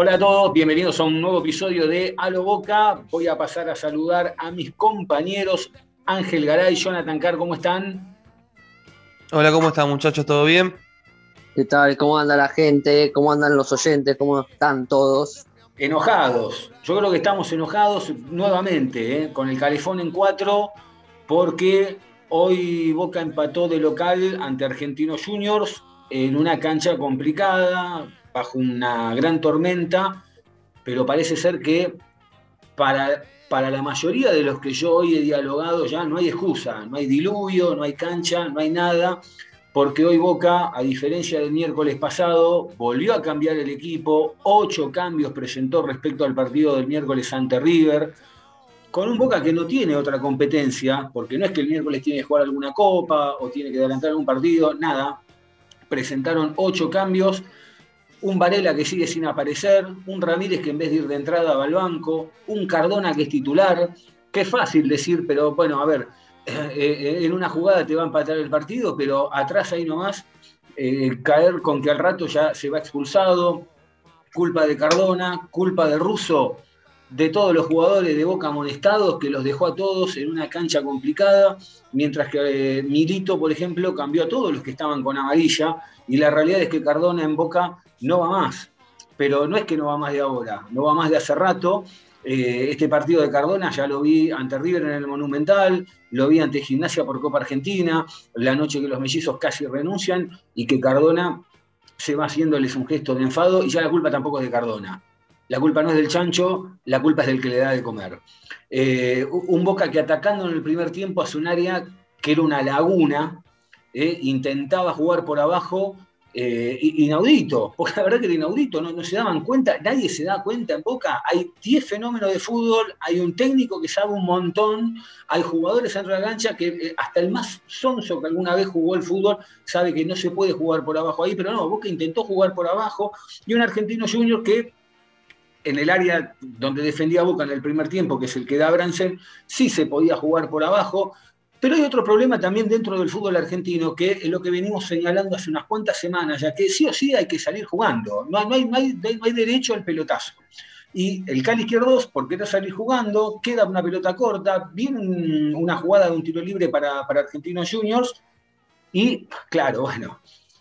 Hola a todos, bienvenidos a un nuevo episodio de A lo Boca. Voy a pasar a saludar a mis compañeros Ángel Garay, Jonathan Carr, ¿cómo están? Hola, ¿cómo están muchachos? ¿Todo bien? ¿Qué tal? ¿Cómo anda la gente? ¿Cómo andan los oyentes? ¿Cómo están todos? Enojados. Yo creo que estamos enojados nuevamente, ¿eh? con el calefón en cuatro, porque hoy Boca empató de local ante Argentinos Juniors en una cancha complicada, bajo una gran tormenta, pero parece ser que para, para la mayoría de los que yo hoy he dialogado ya no hay excusa, no hay diluvio, no hay cancha, no hay nada, porque hoy Boca, a diferencia del miércoles pasado, volvió a cambiar el equipo, ocho cambios presentó respecto al partido del miércoles ante River, con un Boca que no tiene otra competencia, porque no es que el miércoles tiene que jugar alguna copa o tiene que adelantar algún partido, nada. Presentaron ocho cambios, un Varela que sigue sin aparecer, un Ramírez que en vez de ir de entrada va al banco, un Cardona que es titular, que es fácil decir, pero bueno, a ver, eh, eh, en una jugada te va a empatar el partido, pero atrás ahí nomás eh, caer con que al rato ya se va expulsado, culpa de Cardona, culpa de Russo, de todos los jugadores de Boca amonestados, que los dejó a todos en una cancha complicada, mientras que eh, Milito, por ejemplo, cambió a todos los que estaban con amarilla, y la realidad es que Cardona en Boca no va más, pero no es que no va más de ahora, no va más de hace rato. Eh, este partido de Cardona ya lo vi ante River en el Monumental, lo vi ante Gimnasia por Copa Argentina, la noche que los mellizos casi renuncian y que Cardona se va haciéndoles un gesto de enfado y ya la culpa tampoco es de Cardona. La culpa no es del chancho, la culpa es del que le da de comer. Eh, un Boca que atacando en el primer tiempo hace un área que era una laguna, eh, intentaba jugar por abajo, eh, inaudito, porque la verdad que era inaudito, no, no se daban cuenta, nadie se da cuenta en Boca. Hay 10 fenómenos de fútbol, hay un técnico que sabe un montón, hay jugadores de la cancha que hasta el más sonso que alguna vez jugó el fútbol sabe que no se puede jugar por abajo ahí, pero no, Boca intentó jugar por abajo y un argentino junior que en el área donde defendía Boca en el primer tiempo, que es el que da Bransen, sí se podía jugar por abajo. Pero hay otro problema también dentro del fútbol argentino, que es lo que venimos señalando hace unas cuantas semanas, ya que sí o sí hay que salir jugando. No, hay, derecho al pelotazo. Y el Cali izquierdo, ¿por qué no salir jugando? Queda una pelota corta, viene un- una jugada de un tiro libre para Argentinos Juniors. Y claro, bueno,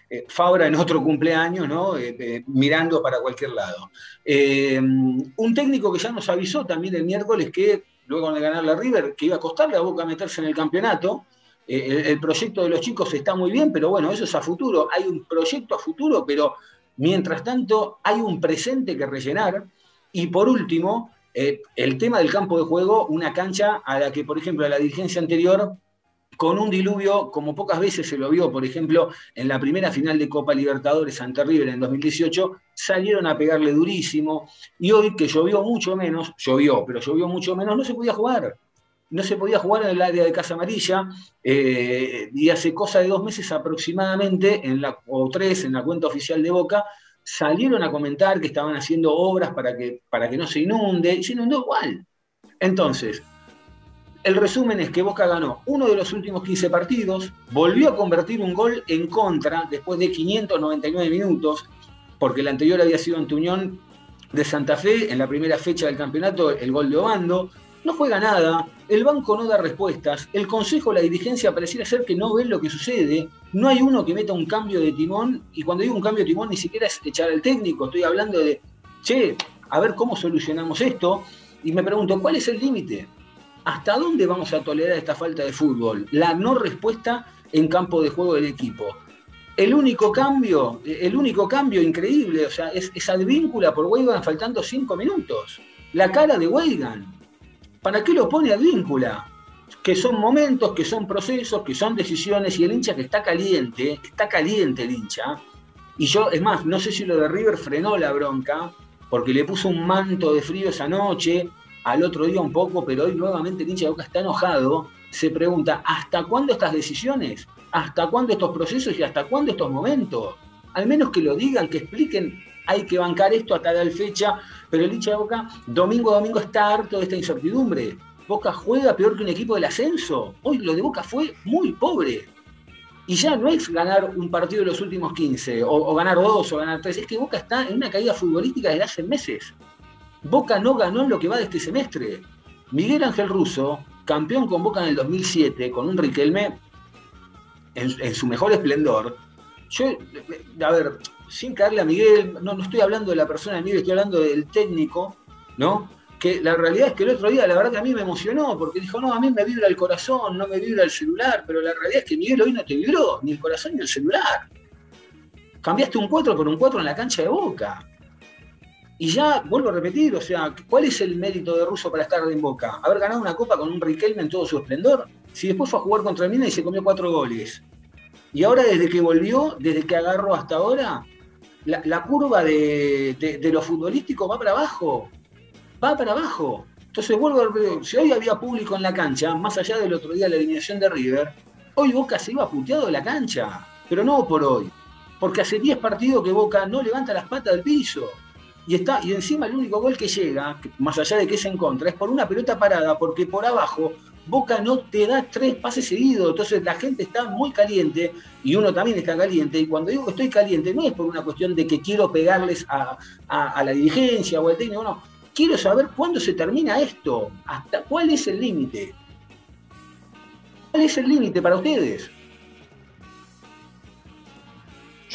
eh, Fabra en otro cumpleaños, ¿no? Eh, eh, mirando para cualquier lado. Un técnico que ya nos avisó también el miércoles que luego de ganar la River, que iba a costarle a Boca meterse en el campeonato. El, el proyecto de los chicos está muy bien, pero bueno, eso es a futuro. Hay un proyecto a futuro, pero mientras tanto hay un presente que rellenar. Y por último, el tema del campo de juego, una cancha a la que, por ejemplo, la dirigencia anterior con un diluvio como pocas veces se lo vio, por ejemplo, en la primera final de Copa Libertadores ante River en 2018, salieron a pegarle durísimo, y hoy que llovió mucho menos, llovió, pero llovió mucho menos, no se podía jugar. No se podía jugar en el área de Casa Amarilla, eh, y hace cosa de dos meses aproximadamente, en la, o tres, en la cuenta oficial de Boca, salieron a comentar que estaban haciendo obras para que, para que no se inunde, y se inundó igual. Entonces, el resumen es que Boca ganó uno de los últimos 15 partidos, volvió a convertir un gol en contra después de 599 minutos, porque el anterior había sido ante Unión de Santa Fe en la primera fecha del campeonato, el gol de Obando. No juega nada, el banco no da respuestas, el consejo, la dirigencia pareciera ser que no ven lo que sucede, no hay uno que meta un cambio de timón, y cuando digo un cambio de timón ni siquiera es echar al técnico, estoy hablando de, che, a ver cómo solucionamos esto, y me pregunto, ¿cuál es el límite? ¿Hasta dónde vamos a tolerar esta falta de fútbol? La no respuesta en campo de juego del equipo. El único cambio, el único cambio increíble, o sea, es, Advíncula por Weigan faltando cinco minutos. La cara de Weigan. ¿Para qué lo pone Advíncula? que son momentos, que son procesos, que son decisiones, y el hincha que está caliente, está caliente el hincha, y yo, es más, no sé si lo de River frenó la bronca, porque le puso un manto de frío esa noche, al otro día un poco, pero hoy nuevamente el hincha de Boca está enojado, se pregunta, ¿hasta cuándo estas decisiones? ¿Hasta cuándo estos procesos y hasta cuándo estos momentos? Al menos que lo digan, que expliquen, hay que bancar esto a tal fecha, pero el hincha de Boca, domingo a domingo, está harto de esta incertidumbre. Boca juega peor que un equipo del ascenso. Hoy lo de Boca fue muy pobre. Y ya no es ganar un partido de los últimos 15, o, ganar dos, o ganar tres. Es que Boca está en una caída futbolística desde hace meses. Boca no ganó en lo que va de este semestre. Miguel Ángel Russo, campeón con Boca en el 2007, con un Riquelme en, su mejor esplendor. Yo, a ver, sin caerle a Miguel, no, no estoy hablando de la persona de Miguel, estoy hablando del técnico, ¿no? que la realidad es que el otro día, la verdad que a mí me emocionó, porque dijo, no, a mí me vibra el corazón, no me vibra el celular, pero la realidad es que Miguel hoy no te vibró, ni el corazón ni el celular. Cambiaste un 4 por un 4 en la cancha de Boca. Y ya, vuelvo a repetir, o sea, ¿cuál es el mérito de Russo para estar en Boca? ¿Haber ganado una copa con un Riquelme en todo su esplendor? Si después fue a jugar contra Mina y se comió cuatro goles. Y ahora, desde que volvió, desde que agarró hasta ahora, la, curva de, de lo futbolístico va para abajo va para abajo. Entonces vuelvo a ver, si hoy había público en la cancha, más allá del otro día la eliminación de River, hoy Boca se iba puteado de la cancha, pero no por hoy. Porque hace 10 partidos que Boca no levanta las patas del piso. Y, está, y encima el único gol que llega, más allá de que es en contra, es por una pelota parada, porque por abajo Boca no te da tres pases seguidos. Entonces la gente está muy caliente y uno también está caliente. Y cuando digo que estoy caliente, no es por una cuestión de que quiero pegarles a, a la dirigencia o al técnico, no quiero saber cuándo se termina esto. Hasta cuál es el límite. ¿Cuál es el límite para ustedes?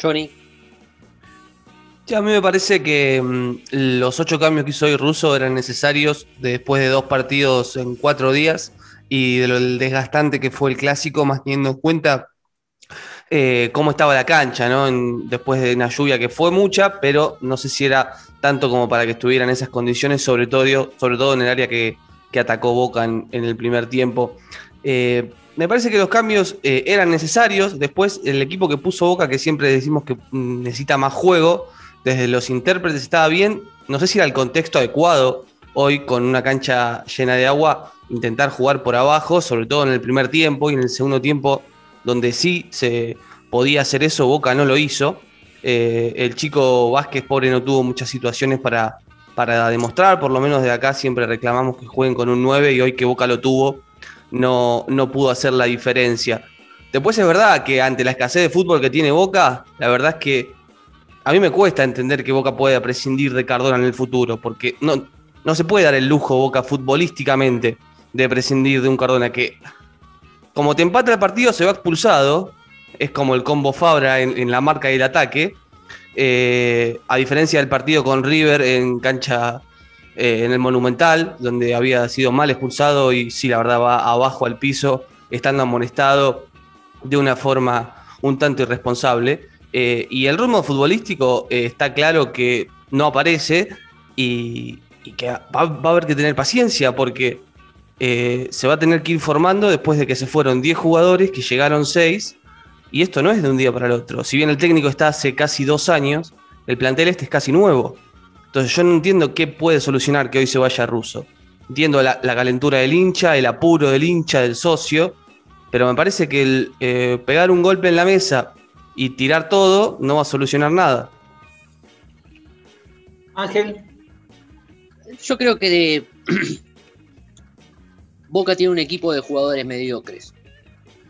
Johnny. A mí me parece que mm, los ocho cambios que hizo hoy Russo eran necesarios después de dos partidos en cuatro días y de lo desgastante que fue el clásico, más teniendo en cuenta eh, cómo estaba la cancha, ¿no? después de una lluvia que fue mucha, pero no sé si era tanto como para que estuviera en esas condiciones, sobre todo, sobre todo en el área que, atacó Boca en, el primer tiempo. Eh, me parece que los cambios eh, eran necesarios. Después, el equipo que puso Boca, que siempre decimos que mm, necesita más juego, desde los intérpretes estaba bien. No sé si era el contexto adecuado hoy con una cancha llena de agua, intentar jugar por abajo, sobre todo en el primer tiempo y en el segundo tiempo donde sí se podía hacer eso, Boca no lo hizo. Eh, el chico Vázquez, pobre, no tuvo muchas situaciones para, para demostrar, por lo menos de acá siempre reclamamos que jueguen con un 9 y hoy que Boca lo tuvo, no, no pudo hacer la diferencia. Después es verdad que ante la escasez de fútbol que tiene Boca, la verdad es que a mí me cuesta entender que Boca pueda prescindir de Cardona en el futuro, porque no, no se puede dar el lujo Boca futbolísticamente de prescindir de un Cardona que como te empata el partido, se va expulsado. Es como el combo Fabra en, la marca y el ataque. Eh, a diferencia del partido con River en cancha eh, en el Monumental, donde había sido mal expulsado y sí, la verdad va abajo al piso, estando amonestado de una forma un tanto irresponsable. Eh, y el ritmo futbolístico está claro que no aparece y, que va, a haber que tener paciencia porque eh, se va a tener que ir formando después de que se fueron 10 jugadores, que llegaron 6, y esto no es de un día para el otro. Si bien el técnico está hace casi dos años, el plantel este es casi nuevo. Entonces yo no entiendo qué puede solucionar que hoy se vaya ruso. Entiendo la, calentura del hincha, el apuro del hincha, del socio, pero me parece que el eh, pegar un golpe en la mesa y tirar todo no va a solucionar nada. Ángel. Yo creo que de, Boca tiene un equipo de jugadores mediocres,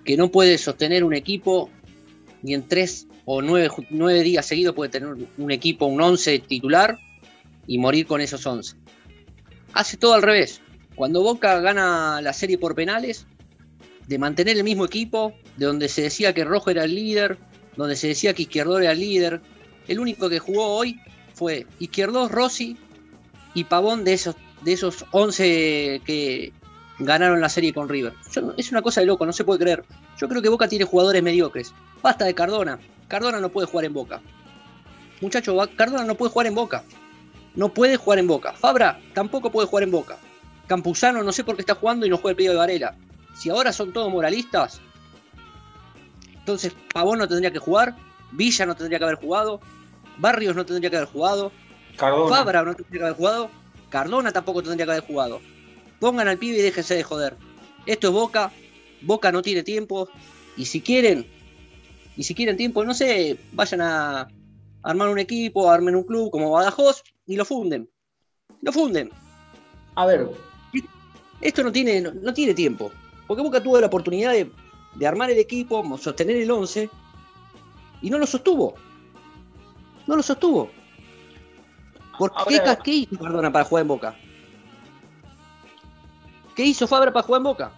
que no puede sostener un equipo ni en tres o nueve, días seguidos puede tener un equipo, un once titular y morir con esos once. Hace todo al revés. Cuando Boca gana la serie por penales, de mantener el mismo equipo, de donde se decía que Rojo era el líder, donde se decía que Izquierdo era el líder, el único que jugó hoy fue Izquierdo, Rossi y Pavón de esos, de esos 11 que, ganaron la serie con River. es una cosa de loco, no se puede creer. Yo creo que Boca tiene jugadores mediocres. Basta de Cardona. Cardona no puede jugar en Boca. Muchacho, Cardona no puede jugar en Boca. No puede jugar en Boca. Fabra tampoco puede jugar en Boca. Campuzano no sé por qué está jugando y no juega el pedido de Varela. si ahora son todos moralistas, entonces Pavón no tendría que jugar, Villa no tendría que haber jugado, Barrios no tendría que haber jugado, Cardona. Fabra no tendría que haber jugado, Cardona tampoco tendría que haber jugado. Pongan al pibe y déjense de joder. Esto es Boca, Boca no tiene tiempo, y si quieren, y si quieren tiempo, no sé, vayan a armar un equipo, armen un club como Badajoz y lo funden. Lo funden. A ver, Esto no tiene, no, no tiene tiempo. Porque Boca tuvo la oportunidad de, de armar el equipo, sostener el 11, y no lo sostuvo. No lo sostuvo. ¿Por qué, Ahora- qué hizo Cardona para jugar en Boca? ¿Qué hizo Fabra para jugar en Boca?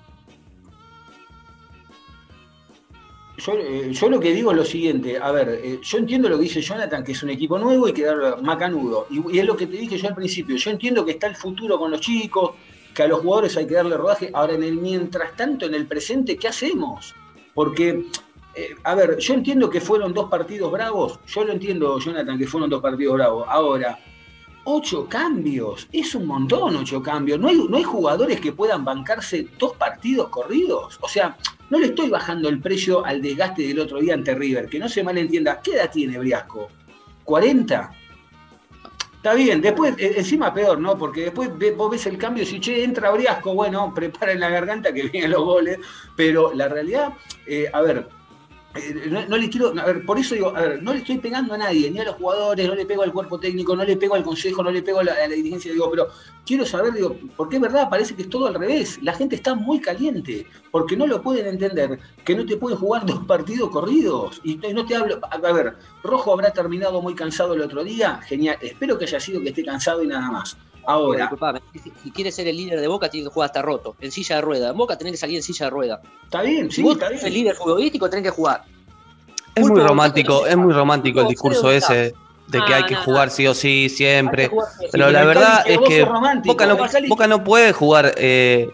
Yo, eh, yo lo que digo es lo siguiente, a ver, eh, yo entiendo lo que dice Jonathan, que es un equipo nuevo y que darlo macanudo. Y, y es lo que te dije yo al principio, yo entiendo que está el futuro con los chicos, que a los jugadores hay que darle rodaje. Ahora, en el mientras tanto, en el presente, ¿qué hacemos? Porque, eh, a ver, yo entiendo que fueron dos partidos bravos, yo lo entiendo, Jonathan, que fueron dos partidos bravos. Ahora, ocho cambios, es un montón ocho cambios. ¿No hay, no hay jugadores que puedan bancarse dos partidos corridos? O sea, no le estoy bajando el precio al desgaste del otro día ante River, que no se malentienda. ¿Qué edad tiene Briasco? ¿40? Está bien, después, eh, encima peor, ¿no? Porque después vos ves el cambio y si che, entra Briasco, bueno, preparen la garganta que vienen los goles. Pero la realidad, eh, a ver, no, no le quiero, a ver, por eso digo, a ver, no le estoy pegando a nadie, ni a los jugadores, no le pego al cuerpo técnico, no le pego al consejo, no le pego a la, dirigencia, digo, pero quiero saber, digo, porque es verdad, parece que es todo al revés, la gente está muy caliente, porque no lo pueden entender, que no te pueden jugar dos partidos corridos, y no- te hablo, a ver, Rojo habrá terminado muy cansado el otro día, genial, espero que haya sido que esté cansado y nada más. Ahora, Disculpame, si, si quiere ser el líder de Boca, tiene que jugar hasta roto, en silla de rueda. En Boca tenés que salir en silla de rueda. está bien, Si sí, vos está sos el bien. líder futbolístico, tenés que jugar. Es muy romántico, es muy romántico el discurso ese de que Ah, hay que no, jugar no. sí o sí siempre. Jugar sí. Pero la verdad es que no, Boca no puede jugar. eh,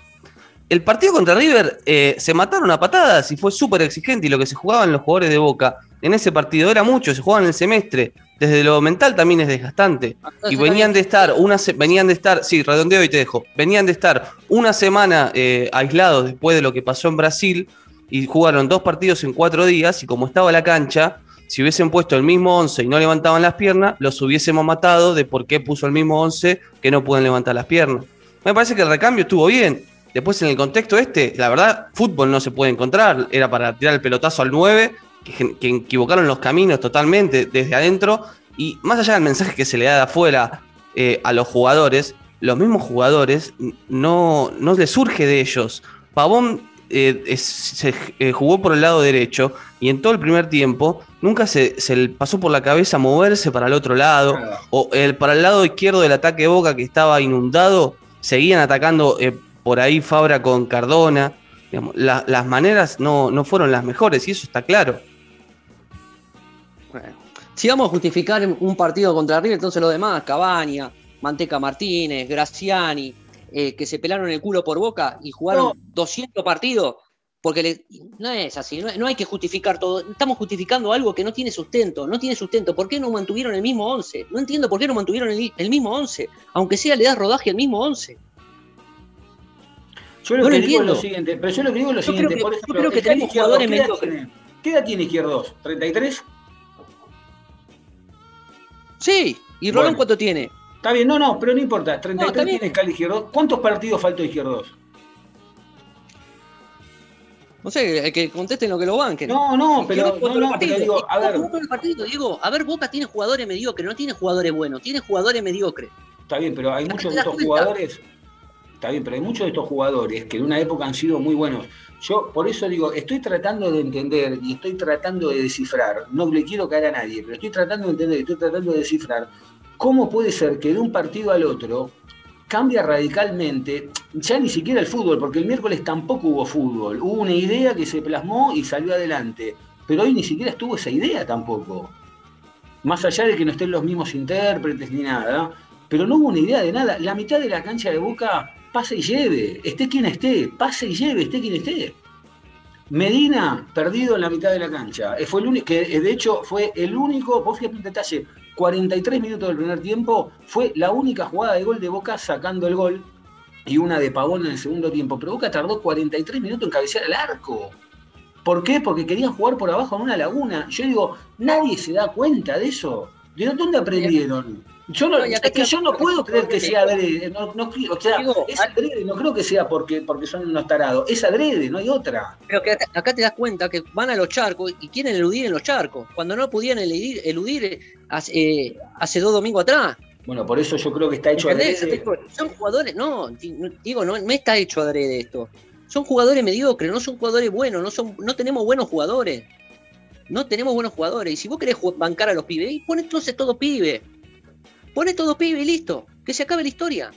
el partido contra River eh, se mataron a patadas y fue súper exigente. Y lo que se jugaban los jugadores de Boca en ese partido era mucho, se jugaban en el semestre. Desde lo mental también es desgastante. Y venían de estar una se- venían de estar, sí, redondeo y te dejo. Venían de estar una semana eh, aislados después de lo que pasó en Brasil y jugaron dos partidos en cuatro días y como estaba la cancha, si hubiesen puesto el mismo 11 y no levantaban las piernas, los hubiésemos matado de por qué puso el mismo 11 que no pueden levantar las piernas. Me parece que el recambio estuvo bien. Después en el contexto este, la verdad, fútbol no se puede encontrar. Era para tirar el pelotazo al 9, que, equivocaron los caminos totalmente desde adentro. Y más allá del mensaje que se le da de afuera eh, a los jugadores, los mismos jugadores no, no les surge de ellos. Pavón eh, es- se eh, jugó por el lado derecho y en todo el primer tiempo nunca se, se le pasó por la cabeza moverse para el otro lado o el, para el lado izquierdo del ataque de Boca que estaba inundado, seguían atacando eh, por ahí Fabra con Cardona. Digamos, la- las maneras no, no fueron las mejores y eso está claro. Bueno, si vamos a justificar un partido contra River, entonces lo demás, Cabaña, Manteca Martínez, Graciani, eh, que se pelaron el culo por boca y jugaron 200 partidos, porque le- no es así, no, no hay que justificar todo. Estamos justificando algo que no tiene sustento, no tiene sustento. ¿Por qué no mantuvieron el mismo 11? No entiendo por qué no mantuvieron el, el mismo 11, aunque sea le das rodaje al mismo 11. Yo lo No que lo digo es lo entiendo. siguiente, pero yo lo que digo es lo Yo creo siguiente, que- por yo creo que tenemos jugadores ¿qué edad tiene? ¿Qué edad tiene Izquierdos? ¿33? Sí, ¿y Rolón Bueno. cuánto tiene? Está bien, no, no, pero no importa. 33 está bien. tiene Cali Izquierdos. ¿Cuántos partidos faltó Izquierdos? No sé, que contesten lo que lo banquen. No, no, ¿Y pero, no, no, pero digo, a ¿Y ver, partido, a ver, Boca tiene jugadores mediocres, no tiene jugadores buenos, tiene jugadores mediocres. está bien, pero hay ¿Te muchos de estos cuenta? jugadores, está bien, pero hay muchos de estos jugadores que en una época han sido muy buenos. Yo por eso digo, estoy tratando de entender y estoy tratando de descifrar, no le quiero caer a nadie, pero estoy tratando de entender, estoy tratando de descifrar cómo puede ser que de un partido al otro cambia radicalmente, ya ni siquiera el fútbol, porque el miércoles tampoco hubo fútbol, hubo una idea que se plasmó y salió adelante, pero hoy ni siquiera estuvo esa idea tampoco. Más allá de que no estén los mismos intérpretes ni nada, pero no hubo una idea de nada. La mitad de la cancha de Boca pase y lleve, esté quien esté, pase y lleve, esté quien esté. Medina perdido en la mitad de la cancha. Eh, Fue el único, que eh, de hecho fue el único, vos fíjate un detalle, 43 minutos del primer tiempo, fue la única jugada de gol de Boca sacando el gol. y una de Pavón en el segundo tiempo, pero Boca tardó 43 minutos en cabecear el arco. ¿Por qué? Porque querían jugar por abajo en una laguna. Yo digo, nadie se da cuenta de eso. ¿De dónde aprendieron? Yo no, es que yo no puedo creer que sea adrede. No, no, o sea, Digo, es adrede, no creo que sea porque, porque son unos tarados. Es adrede, no hay otra. Pero que acá, acá te das cuenta que van a los charcos y quieren eludir en los charcos, cuando no podían eludir, eludir eh, hace, eh, hace dos domingos atrás. Bueno, por eso yo creo que está hecho ¿Entendés? adrede. Son jugadores, no, di- no- digo, no, no está hecho adrede esto. Son jugadores mediocres, no son jugadores buenos, no, son, no tenemos buenos jugadores. No tenemos buenos jugadores. Y si vos querés bancar a los pibes, pon entonces todo pibe. Pone todo pibe y listo. Que se acabe la historia.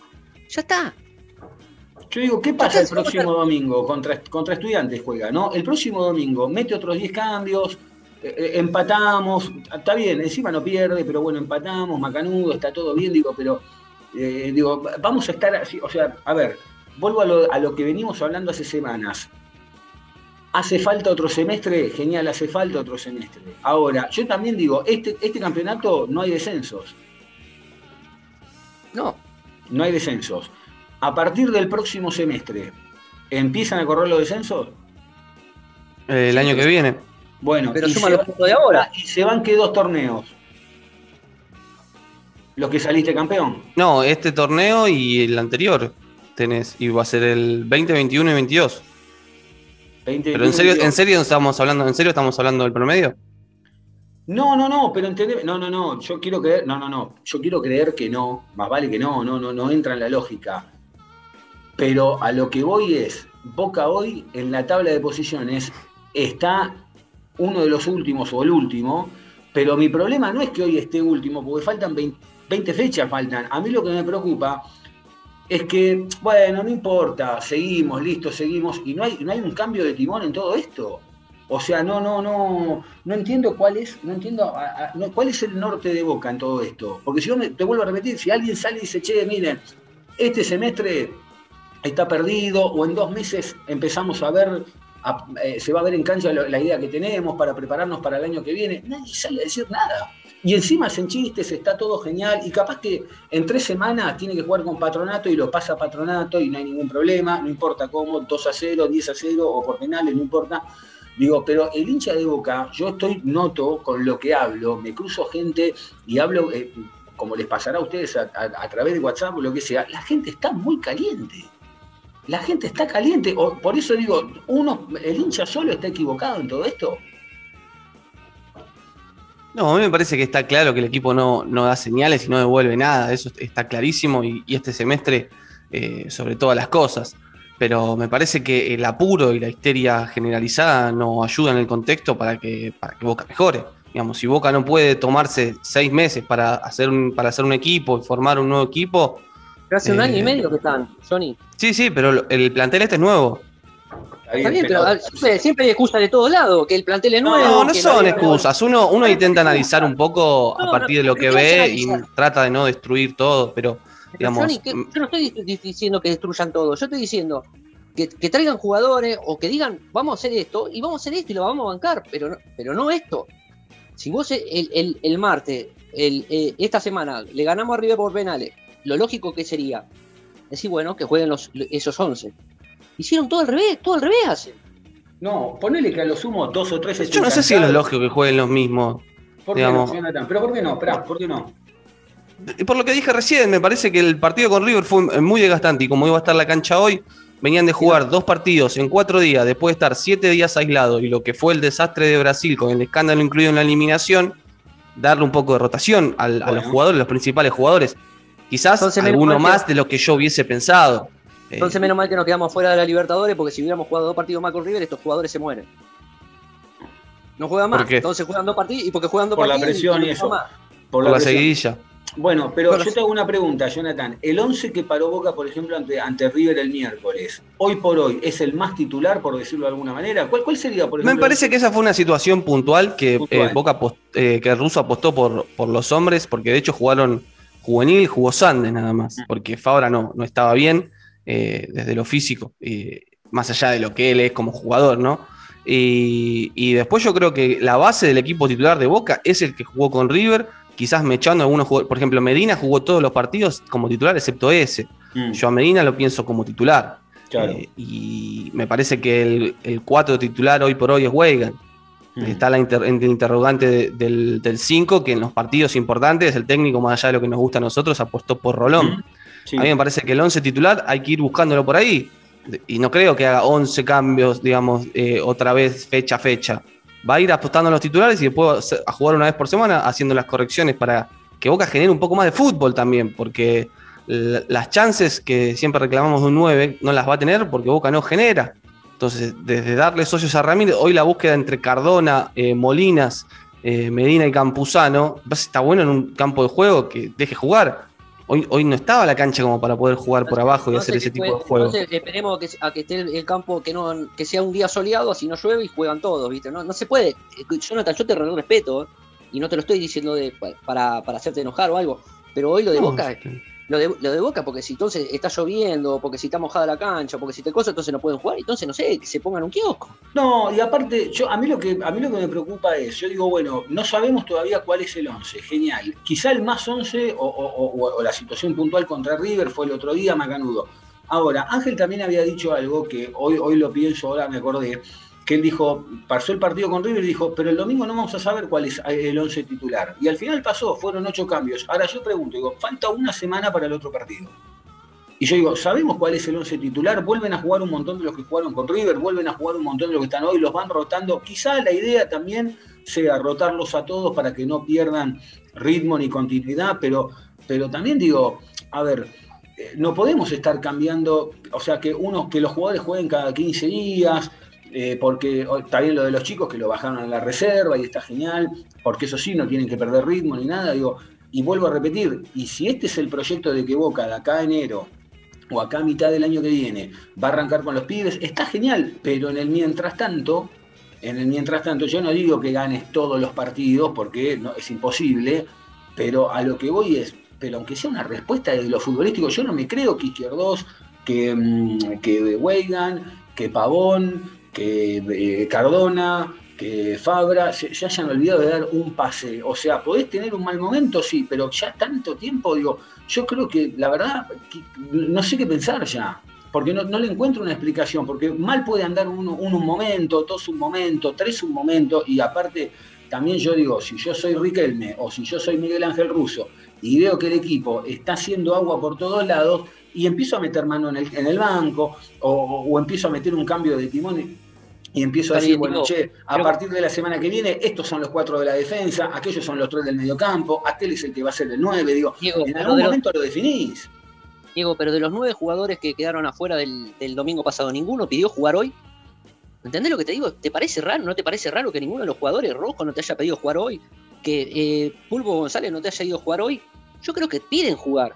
Ya está. Yo digo, ¿qué pasa el Entonces, ¿cómo próximo domingo? Contra, contra estudiantes juega, ¿no? El próximo domingo mete otros 10 cambios, eh, eh, empatamos, está bien, encima no pierde, pero bueno, empatamos, macanudo, está todo bien, digo, pero eh, digo, vamos a estar así, o sea, a ver, vuelvo a lo, a lo que venimos hablando hace semanas. ¿Hace falta otro semestre? Genial, hace falta otro semestre. Ahora, yo también digo, este, este campeonato no hay descensos. No. No hay descensos. A partir del próximo semestre, ¿empiezan a correr los descensos? Eh, el año que viene. Bueno, Pero suma los puntos de ahora. y se van que dos torneos. Los que saliste campeón. No, este torneo y el anterior tenés, y va a ser el 20, 21 y 22. 20, Pero en serio, en serio estamos hablando, en serio estamos hablando del promedio. No, no, no, pero entendé, no, no, no, yo quiero creer, no, no, no, yo quiero creer que no, más vale que no, no, no, no entra en la lógica. Pero a lo que voy es, Boca hoy en la tabla de posiciones está uno de los últimos o el último, pero mi problema no es que hoy esté último, porque faltan 20, 20 fechas, faltan. A mí lo que me preocupa es que, bueno, no importa, seguimos, listo, seguimos, y no hay, no hay un cambio de timón en todo esto. O sea, no, no, no, no entiendo cuál es, no entiendo cuál es el norte de Boca en todo esto. Porque si yo me- te vuelvo a repetir, si alguien sale y dice, che, miren, este semestre está perdido, o en dos meses empezamos a ver, a- eh, se va a ver en cancha la idea que tenemos para prepararnos para el año que viene, nadie sale a decir nada. Y encima hacen chistes, está todo genial, y capaz que en tres semanas tiene que jugar con Patronato y lo pasa Patronato y no hay ningún problema, no importa cómo, 2 a 0, 10 a 0 o por penales, no importa. Digo, pero el hincha de Boca, yo estoy noto con lo que hablo, me cruzo gente y hablo, eh, como les pasará a ustedes a, través de WhatsApp o lo que sea, la gente está muy caliente. La gente está caliente. Por eso digo, uno, el hincha solo está equivocado en todo esto. No, a mí me parece que está claro que el equipo no, no da señales y no devuelve nada, eso está clarísimo y, y este semestre eh, sobre todas las cosas. Pero me parece que el apuro y la histeria generalizada no ayudan en el contexto para que, para que Boca mejore. Digamos, si Boca no puede tomarse seis meses para hacer un, para hacer un equipo y formar un nuevo equipo, Pero hace un Eh, año y medio que están, Johnny. sí, sí, pero el plantel este es nuevo. Está bien, pero ah, siempre, siempre hay excusas de todos lados, que el plantel es nuevo. No, no son excusas. Uno, uno intenta analizar un poco No, a partir de lo que pero ¿qué vas a ve y trata de no destruir todo, Pero, digamos, Johnny, que- yo no estoy di- diciendo que destruyan todo, yo estoy diciendo que, que traigan jugadores o que digan, vamos a hacer esto y vamos a hacer esto y lo vamos a bancar, pero no, pero no esto. Si vos el, el, el martes, el, eh, esta semana, le ganamos a River por penales, lo lógico que sería decir, bueno, que jueguen los, esos 11. Hicieron todo al revés, todo al revés hacen. No, ponele que a lo sumo dos o tres yo no sé si es lo lógico que jueguen los mismos. ¿Por qué no, Jonathan? Pero ¿por qué no? Esperá, ¿por qué no? Por lo que dije recién, me parece que el partido con River fue muy desgastante y como iba a estar la cancha hoy, venían de jugar dos partidos en cuatro días, después de estar siete días aislados y lo que fue el desastre de Brasil con el escándalo incluido en la eliminación, darle un poco de rotación al- a los jugadores, los principales jugadores. Quizás Entonces, alguno que- más de lo que yo hubiese pensado. Eh, Entonces, menos mal que nos quedamos fuera de la Libertadores, porque si hubiéramos jugado dos partidos más con River, estos jugadores se mueren. No juegan más. ¿Por qué? Entonces juegan dos partidos y porque juegan dos Por la partidos. presión y eso. más. Por por la seguidilla. Bueno, pero Bueno, yo te hago una pregunta, Jonathan. El 11 que paró Boca, por ejemplo, ante, ante River el miércoles, hoy por hoy, ¿es el más titular, por decirlo de alguna manera? ¿Cuál, cuál sería, por ejemplo? Me parece que esa fue una situación puntual que Puntual. eh, Boca eh, que Russo apostó por, por los hombres, porque de hecho jugaron juvenil, jugó Sandes nada más, porque Fabra no, no estaba bien eh, desde lo físico, más allá de lo que él es como jugador, ¿no? Y, y después yo creo que la base del equipo titular de Boca es el que jugó con River, quizás mechando algunos jugadores, por ejemplo, Medina jugó todos los partidos como titular excepto ese. Mm. Yo a Medina lo pienso como titular. Claro. Eh, y me parece que el, el 4 titular hoy por hoy es Weigan. Mm. Está la inter- el interrogante de- del, del 5, que en los partidos importantes el técnico, más allá de lo que nos gusta a nosotros, apostó por Rolón. Mm. Sí. A mí me parece que el 11 titular hay que ir buscándolo por ahí. Y no creo que haga 11 cambios, digamos, eh, otra vez fecha a fecha. Va a ir apostando a los titulares y después a jugar una vez por semana haciendo las correcciones para que Boca genere un poco más de fútbol también, porque las chances que siempre reclamamos de un 9 no las va a tener porque Boca no genera. Entonces, desde darle socios a Ramírez, hoy la búsqueda entre Cardona, eh, Molinas, eh, Medina y Campuzano, está bueno en un campo de juego que deje jugar. Hoy, hoy no estaba la cancha como para poder jugar por abajo y hacer ese tipo de juego. Entonces esperemos que, a que esté el, el campo que no que sea un día soleado, así no llueve y juegan todos, ¿viste? No, no se puede. Jonathan, yo te re- respeto ¿eh? y no te lo estoy diciendo de, para, para hacerte enojar o algo, pero hoy lo de No, Boca, lo de, lo de Boca, porque si entonces está lloviendo, porque si está mojada la cancha, porque si te cosa, entonces no pueden jugar, entonces no sé, que se pongan un kiosco. No, y aparte, yo, a, mí lo que, a mí lo que me preocupa es, yo digo, bueno, no sabemos todavía cuál es el 11, genial. Quizá el más 11 o, o- la situación puntual contra River fue el otro día, Macanudo. Ahora, Ángel también había dicho algo que hoy, hoy lo pienso, ahora me acordé, que él dijo, pasó el partido con River y dijo, pero el domingo no vamos a saber cuál es el 11 titular. Y al final pasó, fueron ocho cambios. Ahora yo pregunto, digo, falta una semana para el otro partido. Y yo digo, ¿sabemos cuál es el 11 titular? Vuelven a jugar un montón de los que jugaron con River, vuelven a jugar un montón de los que están hoy, los van rotando. Quizá la idea también sea rotarlos a todos para que no pierdan ritmo ni continuidad, pero, pero también digo, a ver, eh, no podemos estar cambiando, o sea, que unos, que los jugadores jueguen cada 15 días, eh, porque bien lo de los chicos que lo bajaron a la reserva y está genial, porque eso sí, no tienen que perder ritmo ni nada, digo, y vuelvo a repetir, y si este es el proyecto de que Boca de acá a enero o acá a mitad del año que viene va a arrancar con los pibes, está genial, pero en el mientras tanto, en el mientras tanto, yo no digo que ganes todos los partidos porque no, es imposible, pero a lo que voy es, pero aunque sea una respuesta de lo futbolístico, yo no me creo que Izquierdos, que, mm, que Weigan, que Pavón, que eh, Cardona, que Fabra se, hayan olvidado de dar un pase. O sea, podés tener un mal momento, sí, pero ya tanto tiempo, digo, yo creo que la verdad, no sé qué pensar ya. Porque no, le encuentro una explicación, porque mal puede andar uno, un momento, dos un momento, tres un momento, y aparte, también yo digo, si yo soy Riquelme o si yo soy Miguel Ángel Russo y veo que el equipo está haciendo agua por todos lados y empiezo a meter mano en el, en el banco o empiezo a meter un cambio de timón y, empiezo a decir, bueno, che, a pero- partir de la semana que viene, estos son los cuatro de la defensa, aquellos son los tres del mediocampo, aquel es el que va a ser el nueve, digo, Diego, en algún los- momento lo definís. Diego, pero de los nueve jugadores que quedaron afuera del, del domingo pasado, ¿ninguno pidió jugar hoy? ¿Entendés lo que te digo? ¿Te parece raro? ¿No te parece raro que ninguno de los jugadores rojos no te haya pedido jugar hoy? ¿Que eh, Pulpo González no te haya ido a jugar hoy? Yo creo que piden jugar.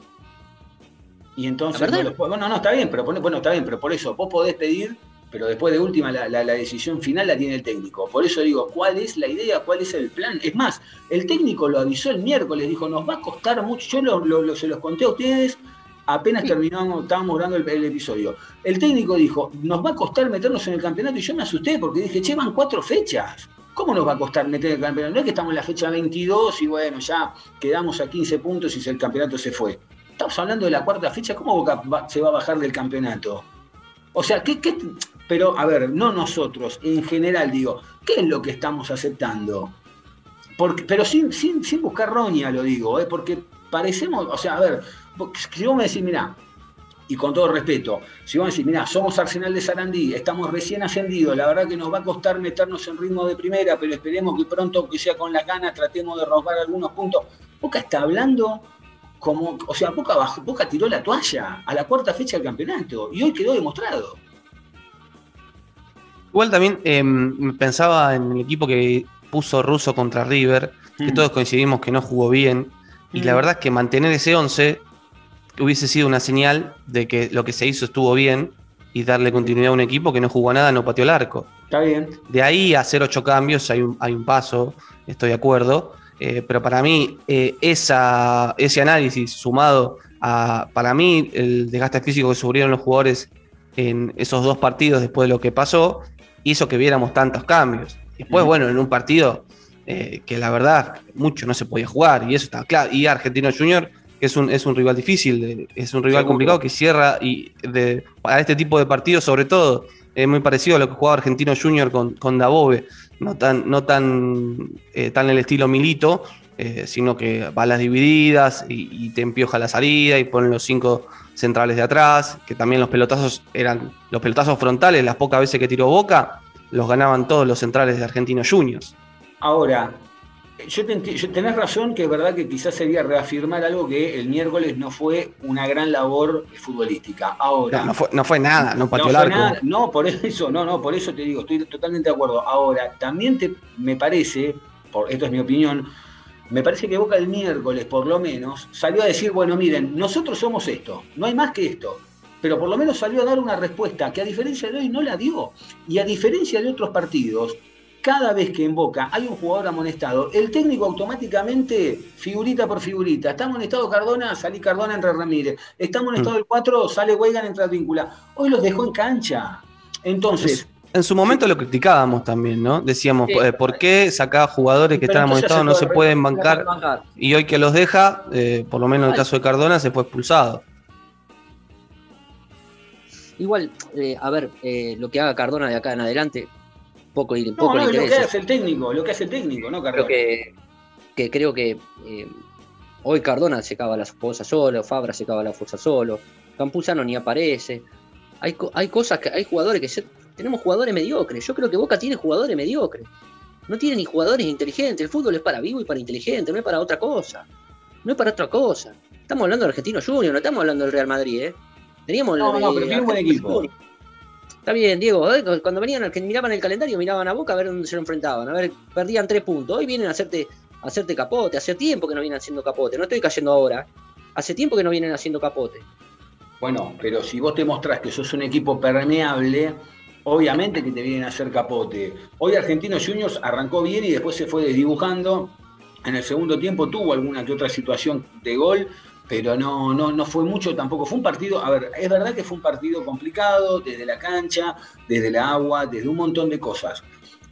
Y entonces, bueno, no, está bien, pero bueno, está bien, pero por eso vos podés pedir, pero después de última la, la- la decisión final la tiene el técnico. Por eso digo, ¿cuál es la idea? ¿Cuál es el plan? Es más, el técnico lo avisó el miércoles, dijo, nos va a costar mucho, yo lo- lo- lo- se los conté a ustedes apenas Sí. terminamos, estábamos grabando el, el episodio. El técnico dijo, nos va a costar meternos en el campeonato y yo me asusté porque dije, che, van cuatro fechas. ¿Cómo nos va a costar meter el campeonato? No es que estamos en la fecha 22 y bueno, ya quedamos a 15 puntos y el campeonato se fue. Estamos hablando de la cuarta fecha, ¿cómo Boca va- se va a bajar del campeonato? O sea, ¿qué, qué- pero a ver, no nosotros, en general digo, ¿qué es lo que estamos aceptando? Pero sin, sin, sin buscar roña lo digo, ¿eh? porque parecemos, o sea, a ver, si vos me decís, mirá, y con todo respeto, si vos me decís, mirá, somos Arsenal de Sarandí, estamos recién ascendidos, la verdad que nos va a costar meternos en ritmo de primera, pero esperemos que pronto, que sea con la gana, tratemos de romper algunos puntos. Boca está hablando como, o sea, Boca, bajó- Boca tiró la toalla a la cuarta fecha del campeonato y hoy quedó demostrado. Igual también em, pensaba en el equipo que puso Russo contra River, que Mm. todos coincidimos que no jugó bien. Y la Mm. verdad es que mantener ese 11 hubiese sido una señal de que lo que se hizo estuvo bien y darle continuidad a un equipo que no jugó nada, no pateó el arco. Está bien. De ahí a hacer ocho cambios hay un, hay un paso, estoy de acuerdo. eh, pero para mí, eh, esa, ese análisis sumado a, para mí, el desgaste físico que sufrieron los jugadores en esos dos partidos después de lo que pasó, hizo que viéramos tantos cambios. Después, bueno, en un partido eh, que la verdad mucho no se podía jugar, y eso estaba claro. Y Argentino Junior que es un, es un rival difícil, es un rival Seguro. complicado que cierra y de, para este tipo de partidos, sobre todo, es muy parecido a lo que jugaba Argentino Junior con, con Dabove, no tan, no tan, eh, tan el estilo Milito, eh, sino que va a las divididas y, y te empioja la salida y ponen los cinco centrales de atrás, que también los pelotazos eran los pelotazos frontales, las pocas veces que tiró Boca, los ganaban todos los centrales de Argentino Juniors. Ahora, yo, te yo- tenés razón que es verdad que quizás sería reafirmar algo que el miércoles no fue una gran labor futbolística. Ahora, No, no fue, no fue nada, no pateó no, el fue arco. nada- no, por eso, no, no, por eso te digo, estoy totalmente de acuerdo. Ahora, también te, me parece, por, esto es mi opinión, me parece que Boca el miércoles, por lo menos, salió a decir, bueno, miren, nosotros somos esto, no hay más que esto. Pero por lo menos salió a dar una respuesta que a diferencia de hoy no la dio. Y a diferencia de otros partidos, cada vez que en Boca hay un jugador amonestado, el técnico automáticamente, figurita por figurita, está amonestado Cardona, salí Cardona, entra Ramírez. Está amonestado el 4, sale Weigan, entra Víncula. Hoy los dejó en cancha. Entonces, En su momento lo criticábamos también, ¿no? Decíamos, Sí. eh, ¿por qué sacaba jugadores que están amonestados no se se puede pueden bancar? Bancar. Y hoy que los deja, eh, por lo menos en el caso de Cardona, se fue expulsado. Igual, eh, a ver, eh, lo que haga Cardona de acá en adelante, poco, no, poco no, le es lo que hace el técnico, lo que hace el técnico, ¿no, creo Cardona? que, que creo que eh, hoy Cardona se cava las cosas solo, Fabra se cava la fuerza solo, Campuzano ni aparece. Hay, co- hay cosas que hay jugadores que se- tenemos jugadores mediocres. Yo creo que Boca tiene jugadores mediocres. No tiene ni jugadores inteligentes. El fútbol es para vivo y para inteligente, no es para otra cosa. No es para otra cosa. Estamos hablando del Argentino Junior, no estamos hablando del Real Madrid, ¿eh? Teníamos No, el- no, pero tiene un buen Argentino equipo. Junior. Está bien, Diego. ¿eh? Cuando venían, miraban el calendario, miraban a Boca a ver dónde se lo enfrentaban. A ver, perdían tres puntos. Hoy vienen a hacerte, a hacerte capote. Hace tiempo que no vienen haciendo capote. No estoy cayendo ahora. Hace tiempo que no vienen haciendo capote. Bueno, pero si vos te mostrás que sos un equipo permeable, obviamente que te vienen a hacer capote. Hoy Argentinos Juniors arrancó bien y después se fue desdibujando. En el segundo tiempo tuvo alguna que otra situación de gol, pero no, no, no fue mucho tampoco. Fue un partido, a ver, es verdad que fue un partido complicado desde la cancha, desde el agua, desde un montón de cosas.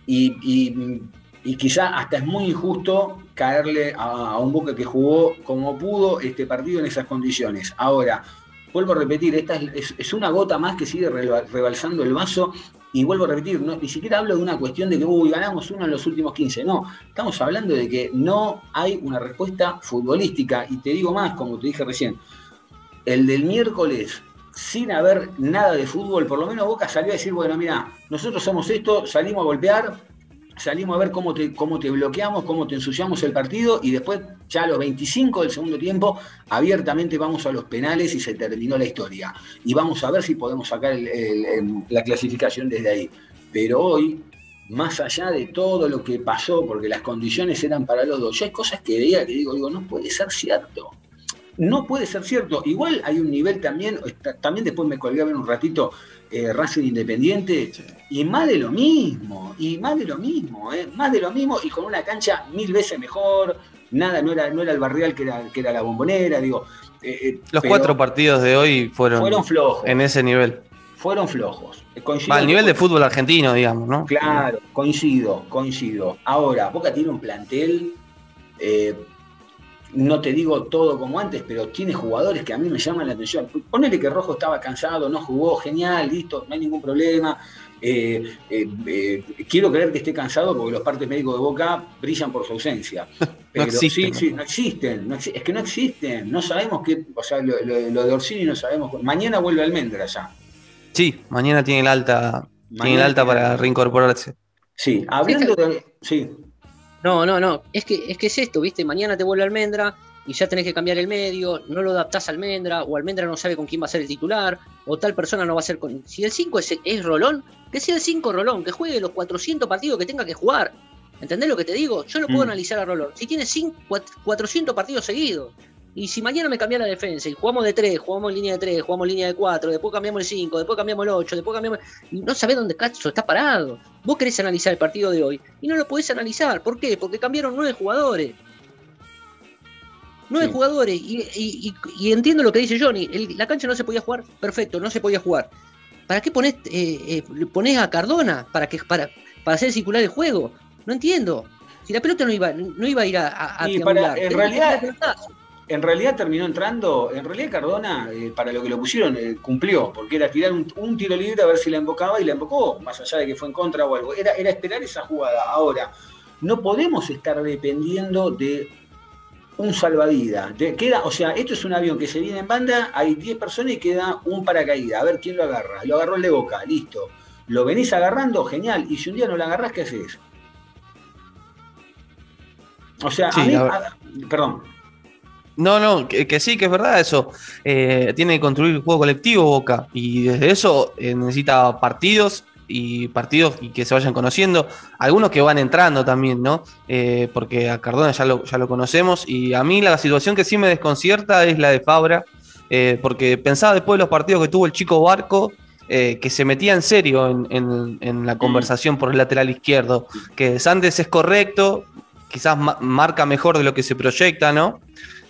Y, y- quizá hasta es muy injusto caerle a, a un Boca que jugó como pudo este partido en esas condiciones. Ahora, vuelvo a repetir, esta es, es- una gota más que sigue reba- rebalsando el vaso. Y vuelvo a repetir, no, ni siquiera hablo de una cuestión de que uy, ganamos uno en los últimos 15. No, estamos hablando de que no hay una respuesta futbolística. Y te digo más, como te dije recién, el del miércoles, sin haber nada de fútbol, por lo menos Boca salió a decir, bueno, mira, nosotros somos esto, salimos a golpear, salimos a ver cómo te, cómo te bloqueamos, cómo te ensuciamos el partido y después, ya a los 25 del segundo tiempo, abiertamente vamos a los penales y se terminó la historia. Y vamos a ver si podemos sacar el- el- la clasificación desde ahí. Pero hoy, más allá de todo lo que pasó, porque las condiciones eran para los dos, yo hay cosas que veía que digo, digo, no puede ser cierto. No puede ser cierto. Igual hay un nivel también, también después me colgué a ver un ratito eh, Racing Independiente, y más de lo mismo, y más de lo mismo, eh, más de lo mismo, y con una cancha mil veces mejor, nada, no era, no era el barrial que era, que era la bombonera, digo. eh, Los cuatro partidos de hoy fueron, fueron flojos, en ese nivel. fueron flojos. Coincido al nivel de fútbol argentino, digamos, ¿no? Claro, coincido, coincido. Ahora, Boca tiene un plantel, no te digo todo como antes, pero tiene jugadores que a mí me llaman la atención. Ponele que Rojo estaba cansado, no jugó, genial, listo, no hay ningún problema. Eh, eh, eh, quiero creer que esté cansado porque los partes médicos de Boca brillan por su ausencia. Pero existen. sí, sí, no existen, no exi- es que no existen, no sabemos qué, o sea, lo, lo- lo de Orsini no sabemos. Mañana vuelve Almendra ya. Sí, mañana tiene el alta, tiene el alta para reincorporarse. Sí, hablando de. Sí, No, no, no. Es que, es que es esto, ¿viste? Mañana te vuelve Almendra y ya tenés que cambiar el medio, no lo adaptás a Almendra, o Almendra no sabe con quién va a ser el titular, o tal persona no va a ser con. Si el 5 es, es Rolón, que sea el 5 Rolón, que juegue los 400 partidos que tenga que jugar. ¿Entendés lo que te digo? Yo no puedo Mm. analizar a Rolón. Si tiene cinco- cuat- 400 partidos seguidos, y si mañana me cambia la defensa y jugamos de 3, jugamos en línea de 3, jugamos en línea de 4, después cambiamos el 5, después cambiamos el 8, después cambiamos. Y no sabés dónde cacho está parado. Vos querés analizar el partido de hoy y no lo podés analizar. ¿Por qué? Porque cambiaron nueve jugadores. Nueve Sí. jugadores. Y, y- y- y entiendo lo que dice Johnny. el- la cancha no se podía jugar. Perfecto, no se podía jugar. ¿Para qué ponés, eh, eh, ponés a Cardona? ¿Para, que, para, para hacer circular el juego? No entiendo. Si la pelota no iba, no iba a ir a, a, a para- triangular, en realidad-. En realidad terminó entrando, en realidad Cardona, eh, para lo que lo pusieron, eh, cumplió, porque era tirar un, un, tiro libre a ver si la embocaba y la embocó, más allá de que fue en contra o algo. Era, era esperar esa jugada. Ahora, no podemos estar dependiendo de un salvavidas. queda, o sea, esto es un avión que se viene en banda, hay 10 personas y queda un paracaídas. A ver quién lo agarra. Lo agarró el de boca, listo. Lo venís agarrando, genial. Y si un día no lo agarrás, ¿qué haces? O sea, a mí, perdón. No, no, que, sí, que es verdad eso. Eh, tiene que construir el juego colectivo Boca y desde eso eh, necesita partidos y partidos y que se vayan conociendo. Algunos que van entrando también, ¿no? Eh, porque a Cardona ya lo, ya lo conocemos y a mí la situación que sí me desconcierta es la de Fabra, porque pensaba después de los partidos que tuvo el chico Barco, que se metía en serio en, en, la mm. conversación por el lateral izquierdo, que Sandes es correcto, quizás marca mejor de lo que se proyecta, ¿no?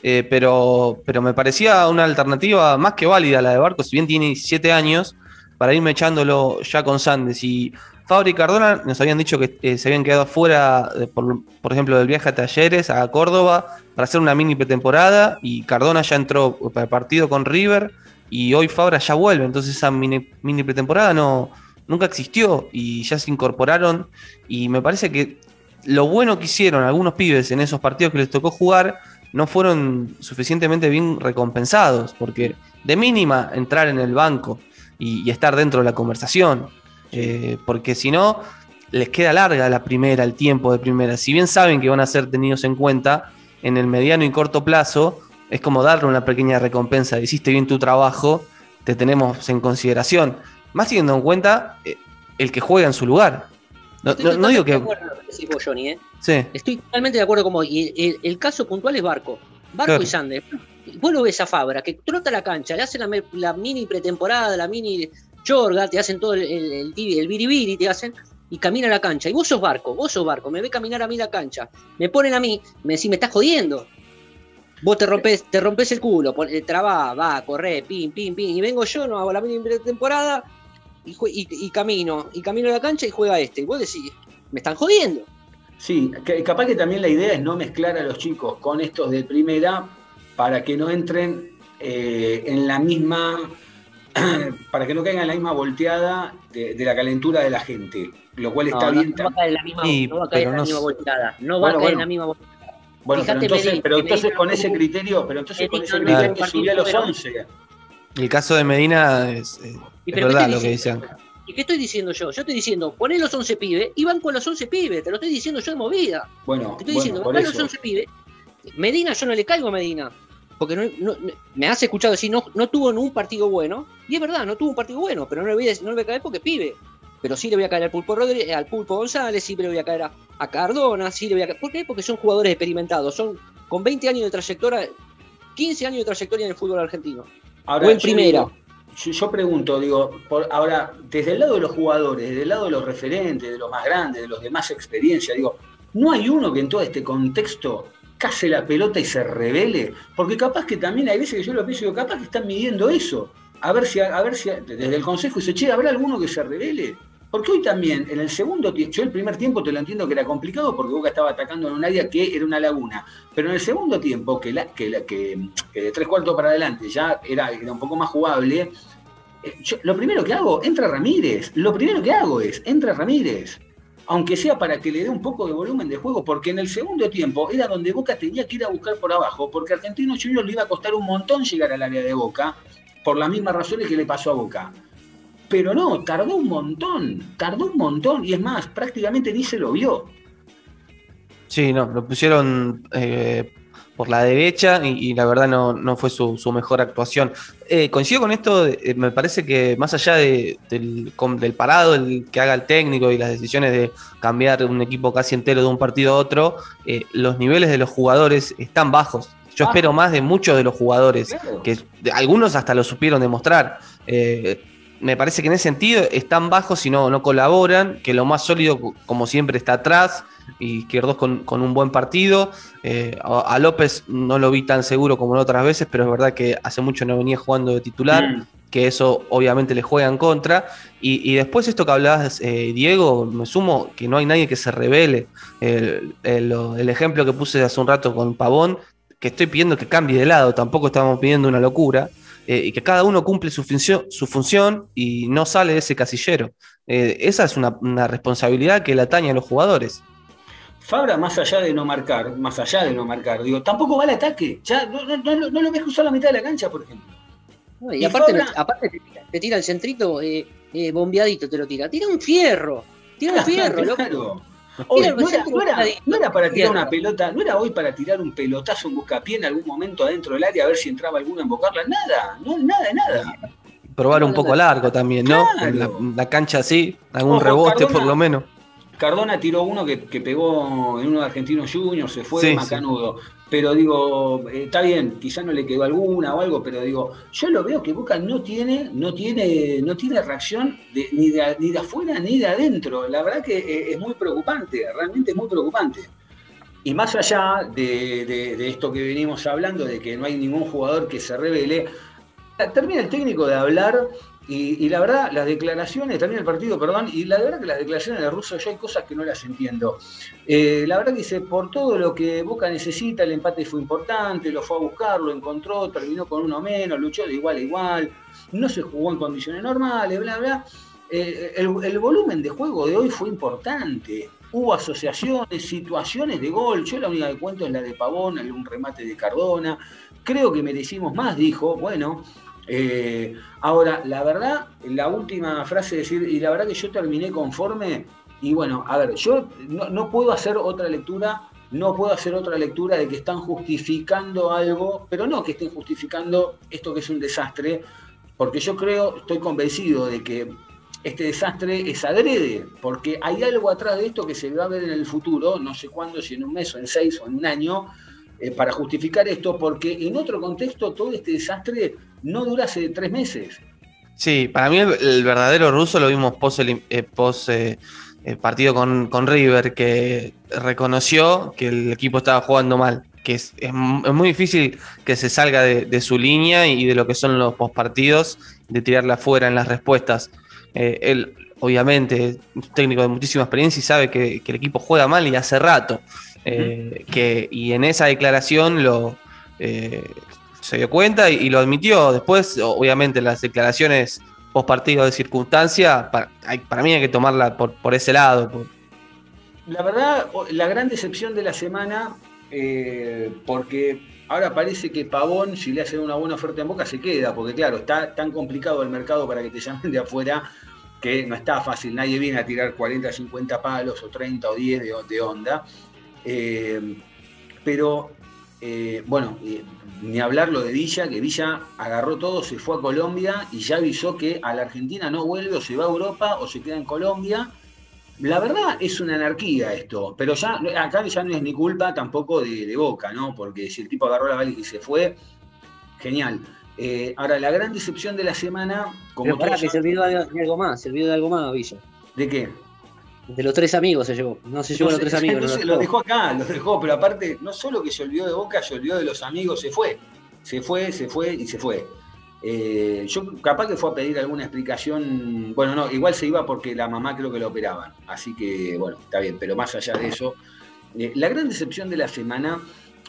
Eh, pero, pero me parecía una alternativa más que válida la de Barco, si bien tiene 17 años, para irme echándolo ya con Sandes. Y Fabri y Cardona nos habían dicho que eh, se habían quedado fuera, por, por, ejemplo, del viaje a Talleres, a Córdoba, para hacer una mini pretemporada, y Cardona ya entró para partido con River, y hoy Fabra ya vuelve, entonces esa mini, mini pretemporada no, nunca existió, y ya se incorporaron, y me parece que lo bueno que hicieron algunos pibes en esos partidos que les tocó jugar, no fueron suficientemente bien recompensados, porque de mínima entrar en el banco y, estar dentro de la conversación, eh, porque si no, les queda larga la primera, el tiempo de primera. Si bien saben que van a ser tenidos en cuenta, en el mediano y corto plazo, es como darle una pequeña recompensa, hiciste bien tu trabajo, te tenemos en consideración, más teniendo en cuenta eh, el que juega en su lugar. No, digo que. Johnny, ¿eh? Estoy totalmente de acuerdo con vos. Y el, caso puntual es Barco. Barco y Sander. Vos lo ves a Fabra, que trota la cancha, le hacen la, mini pretemporada, la mini chorga, te hacen todo el, el, el, biribiri, te hacen, y camina a la cancha. Y vos sos Barco, vos sos Barco, me ve caminar a mí la cancha. Me ponen a mí, me decís, me estás jodiendo. Vos te rompes, te rompes el culo, trabá, va, corre, pim, pim, pim. Y vengo yo, no hago la mini pretemporada, y, camino, y camino a la cancha y juega este. Y vos decís, me están jodiendo. Sí, capaz que también la idea es no mezclar a los chicos con estos de primera para que no entren eh, en la misma, para que no caigan en la misma volteada de, la calentura de la gente, lo cual está bien. No, va a caer en la misma, no va a caer en la misma volteada, no va a caer en la misma volteada. Bueno, pero entonces, pero entonces con ese criterio, pero entonces con ese criterio que subía a los 11. El caso de Medina es, eh, es verdad lo que dicen. ¿Y qué estoy diciendo yo? Yo estoy diciendo, poné los 11 pibes y van con los 11 pibes. Te lo estoy diciendo yo de movida. Bueno, te estoy diciendo, van los 11 pibes. Medina, yo no le caigo a Medina. Porque no, me has escuchado decir, no, no tuvo un partido bueno. Y es verdad, no tuvo un partido bueno, pero no le voy a, no le voy a caer porque pibe. Pero sí le voy a caer al Pulpo, Rodríguez, al Pulpo González, sí le voy a caer a, Cardona, sí le voy a caer. ¿Por qué? Porque son jugadores experimentados. Son con 20 años de trayectoria, 15 años de trayectoria en el fútbol argentino. Ahora, o en primera yo, pregunto, digo, ahora, desde el lado de los jugadores, desde el lado de los referentes, de los más grandes, de los de más experiencia, digo, ¿no hay uno que en todo este contexto case la pelota y se revele? Porque capaz que también hay veces que yo lo pienso, digo, capaz que están midiendo eso. A ver si, a ver si desde el consejo dice, che, ¿habrá alguno que se revele? Porque hoy también, en el segundo tiempo, yo el primer tiempo te lo entiendo que era complicado porque Boca estaba atacando en un área que era una laguna. Pero en el segundo tiempo, que, la, que, que, de tres cuartos para adelante ya era, era un poco más jugable, eh, lo primero que hago, entra Ramírez. Lo primero que hago es, entra Ramírez. Aunque sea para que le dé un poco de volumen de juego, porque en el segundo tiempo era donde Boca tenía que ir a buscar por abajo, porque Argentino Junior le iba a costar un montón llegar al área de Boca, por las mismas razones que le pasó a Boca. Pero no, tardó un montón, tardó un montón, y es más, prácticamente ni se lo vio. Sí, no, lo pusieron eh, por la derecha y, la verdad no, fue su, mejor actuación. Eh, coincido con esto, eh, me parece que más allá del, del, parado el que haga el técnico y las decisiones de cambiar un equipo casi entero de un partido a otro, los niveles de los jugadores están bajos. Yo ah. espero más de muchos de los jugadores, que algunos hasta lo supieron demostrar me parece que en ese sentido están bajos y no, no colaboran, que lo más sólido, como siempre, está atrás, y Izquierdos con, con un buen partido. Eh, a, López no lo vi tan seguro como en otras veces, pero es verdad que hace mucho no venía jugando de titular, mm. que eso obviamente le juega en contra. Y, después esto que hablabas, eh, Diego, me sumo que no hay nadie que se revele. El, el ejemplo que puse hace un rato con Pavón que estoy pidiendo que cambie de lado, tampoco estamos pidiendo una locura, eh, y que cada uno cumple su función, su función y no sale de ese casillero. Eh, esa es una, una responsabilidad que le atañe a los jugadores. Fabra, más allá de no marcar, más allá de no marcar, digo, tampoco va al ataque. Ya no, no, no, no lo ves cruzar la mitad de la cancha, por ejemplo. No, y, Y aparte, Fabra- aparte te, tira, te tira el centrito eh, eh, bombeadito, te lo tira. Tira un fierro. Tira un fierro, loco. Hoy, no, era, no era- no era para tirar una pelota, no era hoy para tirar un pelotazo, un buscapié en algún momento adentro del área a ver si entraba alguno a embocarla. Nada, no, nada, nada. Probar un poco largo también, ¿no? Claro. La, la cancha así, algún Ojo, rebote Cardona- por lo menos. Cardona tiró uno que, que pegó en uno de Argentinos Juniors, se fue Sí, macanudo. Pero digo, eh, está bien, quizás no le quedó alguna o algo, pero digo, yo lo veo que Boca no tiene, no tiene, no tiene reacción ni, de, ni de afuera ni de adentro. La verdad que eh, es muy preocupante, realmente es muy preocupante. Y más allá de- de esto que venimos hablando, de que no hay ningún jugador que se revele, termina el técnico de hablar y, la verdad, las declaraciones, termina el partido, perdón, y la verdad que las declaraciones de Russo yo hay cosas que no las entiendo. Eh, la verdad que dice, por todo lo que Boca necesita, el empate fue importante, lo fue a buscar, lo encontró, terminó con uno menos, luchó de igual a igual, no se jugó en condiciones normales, bla, bla. Eh, el, el volumen de juego de hoy fue importante. Hubo asociaciones, situaciones de gol. Yo la única que cuento es la de Pavón, un remate de Cardona. Creo que merecimos más, dijo. Bueno, eh, ahora, la verdad, la última frase es decir, y la verdad que yo terminé conforme. Y bueno, a ver, yo no, no puedo hacer otra lectura, no puedo hacer otra lectura de que están justificando algo, pero no que estén justificando esto que es un desastre, porque yo creo, estoy convencido de que este desastre es adrede, porque hay algo atrás de esto que se va a ver en el futuro, no sé cuándo, si en un mes o en seis o en un año, eh, para justificar esto, porque en otro contexto todo este desastre no dura hace tres meses. Sí, para mí el, verdadero ruso lo vimos post, eh, post, eh, el partido con, con River, que reconoció que el equipo estaba jugando mal, que es, es mu- es muy difícil que se salga de, su línea y de lo que son los postpartidos, de tirarla afuera en las respuestas. Eh, él, obviamente, es un técnico de muchísima experiencia y sabe que el equipo juega mal y hace rato. Eh, que, y en esa declaración lo, eh, se dio cuenta y, y lo admitió. Después, obviamente, las declaraciones post partido de circunstancia, para, hay- para mí hay que tomarla por, por ese lado. por- La verdad, la gran decepción de la semana, eh, porque ahora parece que Pavón, si le hacen una buena oferta en Boca, se queda, porque claro, está tan complicado el mercado para que te llamen de afuera que no está fácil. Nadie viene a tirar 40, 50 palos o 30 o 10 de, de onda. Eh, pero, eh, bueno, eh, ni hablar lo de Villa, que Villa agarró todo, se fue a Colombia y ya avisó que a la Argentina no vuelve o se va a Europa o se queda en Colombia. La verdad es una anarquía esto, pero ya acá ya no es ni culpa tampoco de, de Boca, ¿no? Porque si el tipo agarró la valija y se fue, genial. Eh, ahora, la gran decepción de la semana, como Pero pará, que se olvidó de de algo más, se olvidó de algo más, Villa. ¿de qué? De los tres amigos se llevó. No se llevó a los tres amigos. no los lo dejó. acá, lo dejó, pero aparte, no solo que se olvidó de Boca, se olvidó de los amigos, se fue. Se fue, se fue y se fue. Eh, yo capaz que fue a pedir alguna explicación, bueno, no, igual se iba porque la mamá creo que lo operaban, así que bueno, está bien, pero más allá de eso, eh, la gran decepción de la semana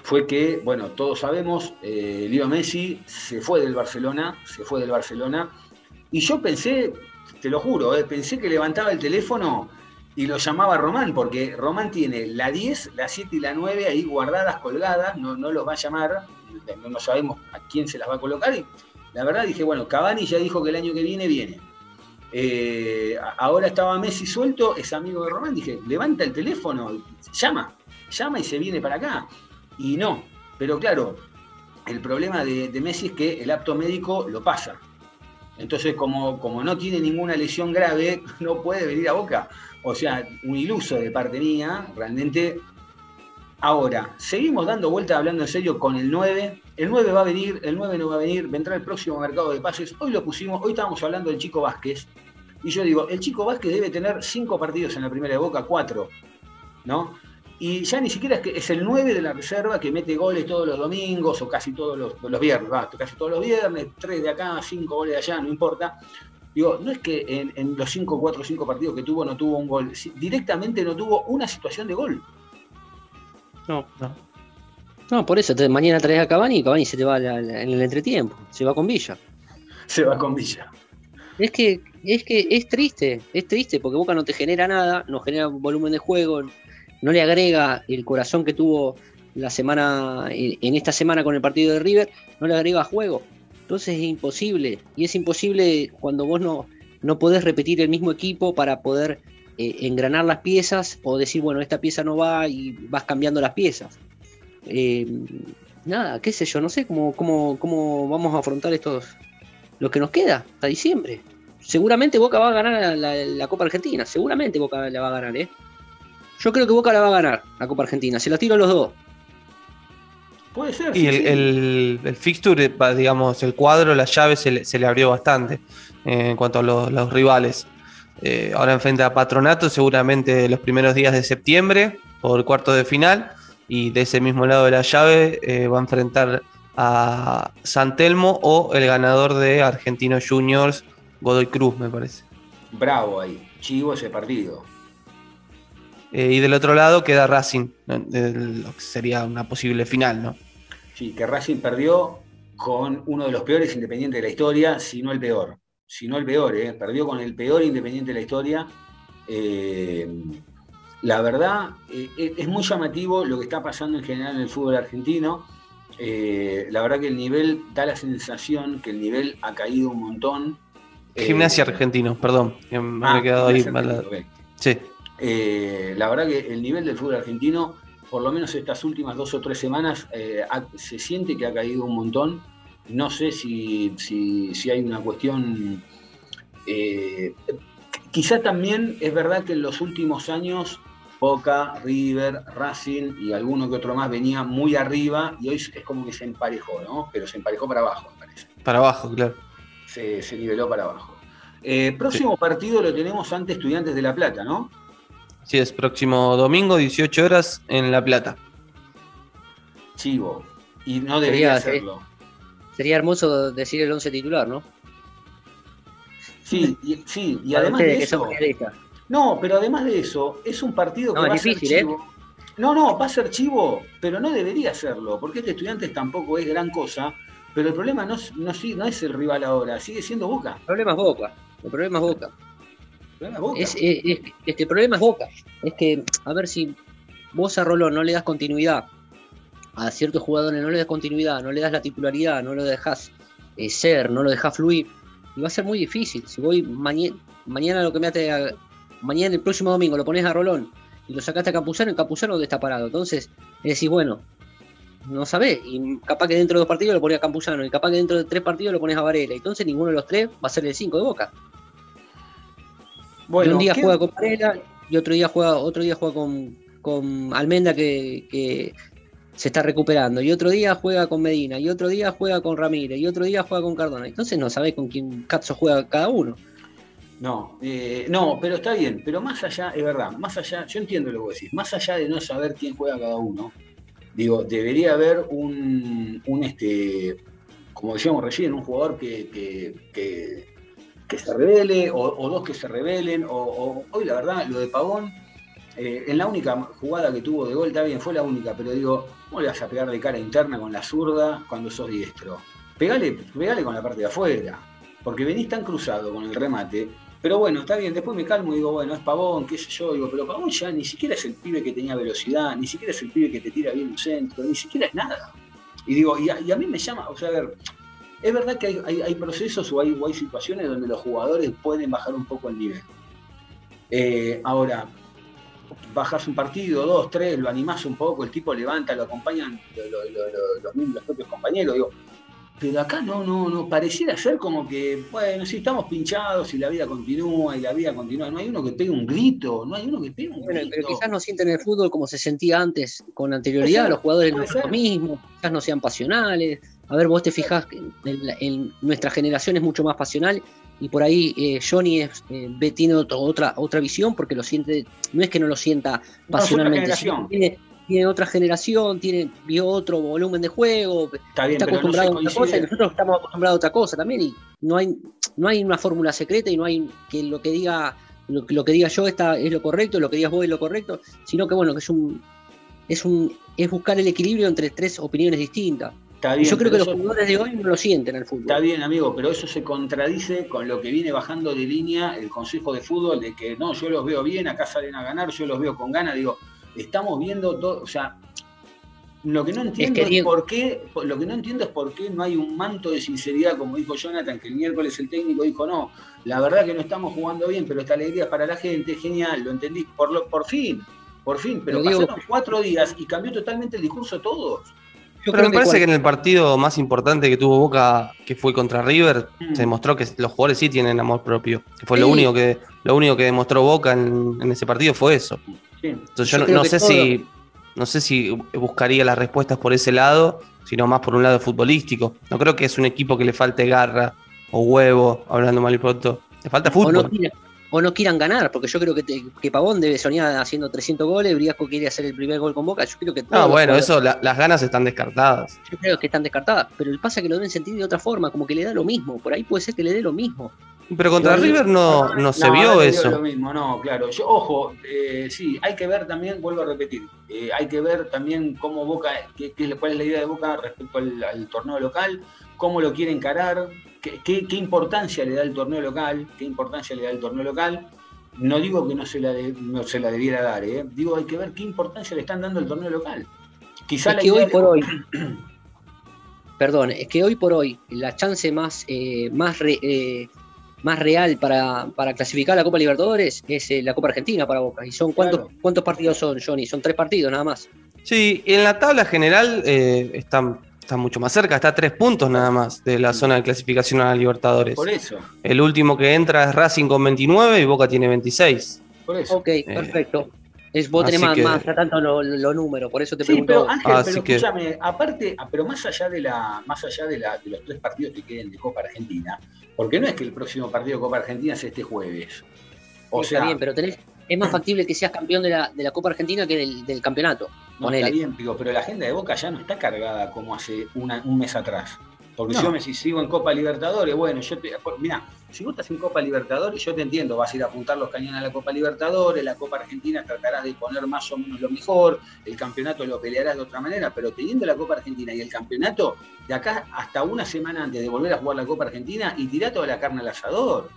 fue que, bueno, todos sabemos, eh, Leo Messi se fue del Barcelona, se fue del Barcelona, y yo pensé, te lo juro, eh, pensé que levantaba el teléfono y lo llamaba Román, porque Román tiene la 10, la 7 y la 9 ahí guardadas, colgadas, no, no los va a llamar, no, sabemos a quién se las va a colocar. Y la verdad dije, bueno, Cavani ya dijo que el año que viene viene. Eh, ahora estaba Messi suelto, es amigo de Román, dije, levanta el teléfono, llama, llama y se viene para acá. Y no, pero claro, el problema de, de Messi es que el apto médico lo pasa. Entonces, como, como no tiene ninguna lesión grave, no puede venir a Boca. O sea, un iluso de parte mía, realmente. Ahora, seguimos dando vueltas hablando en serio con el 9. El 9 va a venir, el 9 no va a venir, vendrá el próximo mercado de pases. Hoy lo pusimos, hoy estábamos hablando del Chico Vázquez. Y yo digo, el Chico Vázquez debe tener 5 partidos en la primera de Boca, 4. ¿No? Y ya ni siquiera es que es el 9 de la reserva que mete goles todos los domingos o casi todos los, los viernes, va, casi todos los viernes, 3 de acá, 5 goles de allá, no importa. Digo, no es que en, en los 5, 4, 5 partidos que tuvo no tuvo un gol, directamente no tuvo una situación de gol. No. ¿no? No, por eso, entonces mañana traes a Cavani y Cavani se te va la- la- en el entretiempo, se va con Villa. Se va con Villa. Es que, es que es triste, es triste porque Boca no te genera nada, no genera volumen de juego, no le agrega el corazón que tuvo la semana, en esta semana con el partido de River, no le agrega juego. Entonces es imposible, y es imposible cuando vos no, no podés repetir el mismo equipo para poder eh, engranar las piezas o decir, bueno, esta pieza no va y vas cambiando las piezas. Eh, nada, qué sé yo, no sé cómo, cómo, cómo vamos a afrontar estos, lo que nos queda hasta diciembre. Seguramente Boca va a ganar la, la- Copa Argentina, seguramente Boca la va a ganar, ¿eh? Yo creo que Boca la va a ganar, la Copa Argentina, se la tiro a los dos. Puede ser. Y sí, el, sí. el, el fixture, digamos, el cuadro, la llave se le, se le abrió bastante eh, en cuanto a los, los rivales. Eh, ahora enfrenta a Patronato seguramente los primeros días de septiembre por cuarto de final y de ese mismo lado de la llave eh, va a enfrentar a San Telmo o el ganador de Argentinos Juniors, Godoy Cruz, me parece. Bravo ahí. Chivo ese partido. Eh, y del otro lado queda Racing, lo que sería una posible final, ¿no? Sí, que Racing perdió con uno de los peores independientes de la historia, si no el peor. Si no el peor, ¿eh? perdió con el peor independiente de la historia. Eh, la verdad, eh, es muy llamativo lo que está pasando en general en el fútbol argentino. La verdad que el nivel da la sensación que el nivel ha caído un montón. Gimnasia Argentino, perdón, me ah, había quedado ahí mal. Sí. La verdad que el nivel del fútbol argentino, por lo menos estas últimas dos o tres semanas, eh, se siente que ha caído un montón. No sé si, si- si hay una cuestión... eh, quizá también es verdad que en los últimos años Boca, River, Racing y alguno que otro más venía muy arriba y hoy es como que se emparejó, ¿no? Pero se emparejó para abajo, me parece Para abajo, claro. se, se niveló para abajo. Eh, próximo partido lo tenemos ante Estudiantes de La Plata, ¿no? Sí, es próximo domingo, 18 horas, en La Plata. Chivo. Y no debería Sería- hacerlo. Sería hermoso decir el 11 titular, ¿no? Sí, y, sí, y además de eso. No, pero además de eso, es un partido que No, va es a ser difícil, ¿eh? No, no, va a ser chivo, pero no debería serlo, porque este Estudiantes tampoco es gran cosa. Pero el problema no, es- no, no es el rival ahora, sigue siendo Boca. El problema es Boca. El problema es Boca. El problema es. Es, es- es- este el problema es Boca. Es que, a ver si vos a Rolón no le das continuidad, a ciertos jugadores no le das continuidad, no le das la titularidad, no lo dejas eh, ser, no lo dejas fluir, y va a ser muy difícil. Si voy mañana, mañana lo que me hace, mañana el próximo domingo lo pones a Rolón y lo sacaste a Campuzano, en Campuzano ¿dónde está parado. Entonces, decís, bueno, no sabés, y capaz que dentro de dos partidos lo pones a Campuzano, y capaz que dentro de tres partidos lo pones a Varela. Entonces ninguno de los tres va a ser el 5 de Boca. Bueno, y un día ¿qué- juega con Varela y otro día juega, otro día juega con, con Almenda que, que se está recuperando. Y otro día juega con Medina. Y otro día juega con Ramírez. Y otro día juega con Cardona. Entonces no sabés con quién Cazzo juega cada uno. No, eh, no, pero está bien. Pero más allá, es verdad, más allá, yo entiendo lo que vos decís, más allá de no saber quién juega cada uno, digo, debería haber un, un este, como decíamos recién, un jugador que, que, que- que se revele, o, o dos que se revelen, o, hoy la verdad, lo de Pavón, eh, en la única jugada que tuvo de gol, está bien, fue la única, pero digo, ¿cómo le vas a pegar de cara interna con la zurda cuando sos diestro? Pegale, pegale con la parte de afuera, porque venís tan cruzado con el remate pero bueno, está bien, después me calmo y digo, bueno, es Pavón, qué sé yo, digo, pero Pavón ya ni siquiera es el pibe que tenía velocidad, ni siquiera es el pibe que te tira bien un centro, ni siquiera es nada. Y digo, y a, y a mí me llama, o sea, a ver, es verdad que hay, hay- hay procesos o hay, o hay situaciones donde los jugadores pueden bajar un poco el nivel. Eh, ahora, bajas un partido, dos, tres, lo animás un poco, el tipo levanta, lo acompañan lo- lo- lo- lo- los, mismos, los propios compañeros, digo, pero acá no, no, no, pareciera ser como que, bueno, sí, estamos pinchados y la vida continúa y la vida continúa. No hay uno que pegue un grito, no hay uno que pegue un Bueno, grito. pero quizás no sienten el fútbol como se sentía antes, con anterioridad, los jugadores no son lo mismo, quizás no sean pasionales. A ver, vos te fijás que en, en nuestra generación es mucho más pasional y por ahí eh, Johnny es, eh, tiene otro- otra, otra visión porque lo siente, no es que no lo sienta No, pasionalmente, que tiene, tiene otra generación, tiene, vio otro volumen de juego, Está bien, está no acostumbrado a otra cosa y nosotros estamos acostumbrados a otra cosa también y no hay, no hay una fórmula secreta y no hay que lo que diga lo, lo que diga yo está, es lo correcto, lo que digas vos es lo correcto, sino que bueno, que es un es un es buscar el equilibrio entre tres opiniones distintas. Está Y bien, yo creo que los jugadores de hoy no lo sienten al fútbol. Está bien, amigo, pero eso se contradice con lo que viene bajando de línea el Consejo de Fútbol, de que no, yo los veo bien, acá salen a ganar, yo los veo con ganas. Digo, estamos viendo todo, o sea, lo que no entiendo que es, Diego- por qué, lo que no entiendo es por qué no hay un manto de sinceridad, como dijo Jonathan, que el miércoles el técnico dijo, no, la verdad que no estamos jugando bien, pero esta alegría es para la gente, genial, lo entendí, por, lo, por fin, por fin, pero pasaron cuatro días y cambió totalmente el discurso todos. Yo Pero me parece que en el partido más importante que tuvo Boca, que fue contra River, Mm. se demostró que los jugadores sí tienen amor propio. Que fue lo único que lo único que demostró Boca en, en ese partido fue eso. Sí. Entonces Yo yo, no, sé todo- si no sé si buscaría las respuestas por ese lado, sino más por un lado futbolístico. No creo que es un equipo que le falte garra o huevo, hablando mal y pronto. Le falta o fútbol. no, o no quieran ganar, porque yo creo que, te- que Pavón debe soñar haciendo 300 goles, Briasco quiere hacer el primer gol con Boca, yo creo que No, bueno, jugadores- eso, la- las ganas están descartadas. yo creo que están descartadas, pero el pasa es que lo deben sentir de otra forma, como que le da lo mismo, por ahí puede ser que le dé lo mismo. Pero contra Yo- River no, no se vio no eso. Lo mismo, no, claro. Yo, ojo, eh, sí, hay que ver también, vuelvo a repetir, eh, hay que ver también cómo Boca, qué, qué- cuál es la idea de Boca respecto al, al torneo local, cómo lo quiere encarar, qué, qué- qué importancia le da el torneo local, qué importancia le da el torneo local. No digo que no se la, de- no se la debiera dar, eh. digo hay que ver qué importancia le están dando el torneo local. Quizá Es la que hoy de- por hoy, perdón, es que hoy por hoy la chance más, eh, más, re- eh, más real para, para clasificar a la Copa Libertadores es eh, la Copa Argentina para Boca. ¿Y son cuántos, Claro. cuántos partidos son, Johnny? Son tres partidos nada más. Sí, en la tabla general eh, está, mucho más cerca, está a tres puntos nada más de la zona de clasificación a la Libertadores. Por eso, El último que entra es Racing con 29 y Boca tiene 26. por eso. Ok, perfecto. Es, vos tenés más, que- más a tanto los lo números, por eso te Sí, pregunto. pero. Ángel, Así pero que- escúchame, aparte, ah, pero más allá de la, más allá de, la, de los tres partidos que queden de Copa Argentina, porque no es que el próximo partido de Copa Argentina sea este jueves. O Sí, sea, está bien, pero tenés, es más factible que seas campeón de la, de la Copa Argentina que del, del campeonato. No está bien, digo, pero la agenda de Boca ya no está cargada como hace una- un mes atrás. Porque No. si yo me si sigo en Copa Libertadores, bueno, yo te. Mira, si vos estás en Copa Libertadores, yo te entiendo, vas a ir a apuntar los cañones a la Copa Libertadores, la Copa Argentina tratarás de poner más o menos lo mejor, el campeonato lo pelearás de otra manera, pero teniendo la Copa Argentina y el campeonato, de acá hasta una semana antes de volver a jugar la Copa Argentina y tirá toda la carne al asador.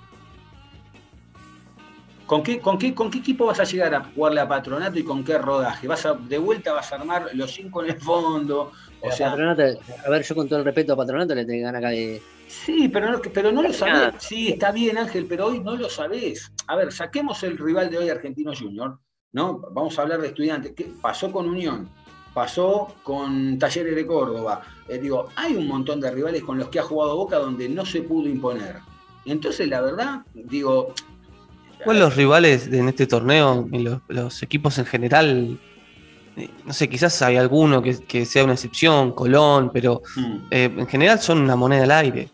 ¿Con qué, con, qué, ¿Con qué equipo vas a llegar a jugarle a Patronato y con qué rodaje? ¿Vas a, ¿De vuelta vas a armar los cinco en el fondo? O La sea, Patronato, a ver, yo con todo el respeto a Patronato le tengo que ganar acá de. Sí, pero no, pero no lo sabés. Sí, está bien, Ángel, pero hoy no lo sabés. A ver, saquemos el rival de hoy, Argentino Junior, ¿no? Vamos a hablar de estudiantes. ¿Qué pasó con Unión? Pasó con Talleres de Córdoba. Eh, digo, hay un montón de rivales con los que ha jugado Boca donde no se pudo imponer. Entonces, la verdad, digo. Igual los rivales en este torneo, y los, los equipos en general, eh, no sé, quizás hay alguno que, que sea una excepción, Colón, pero mm, eh, en general son una moneda al aire.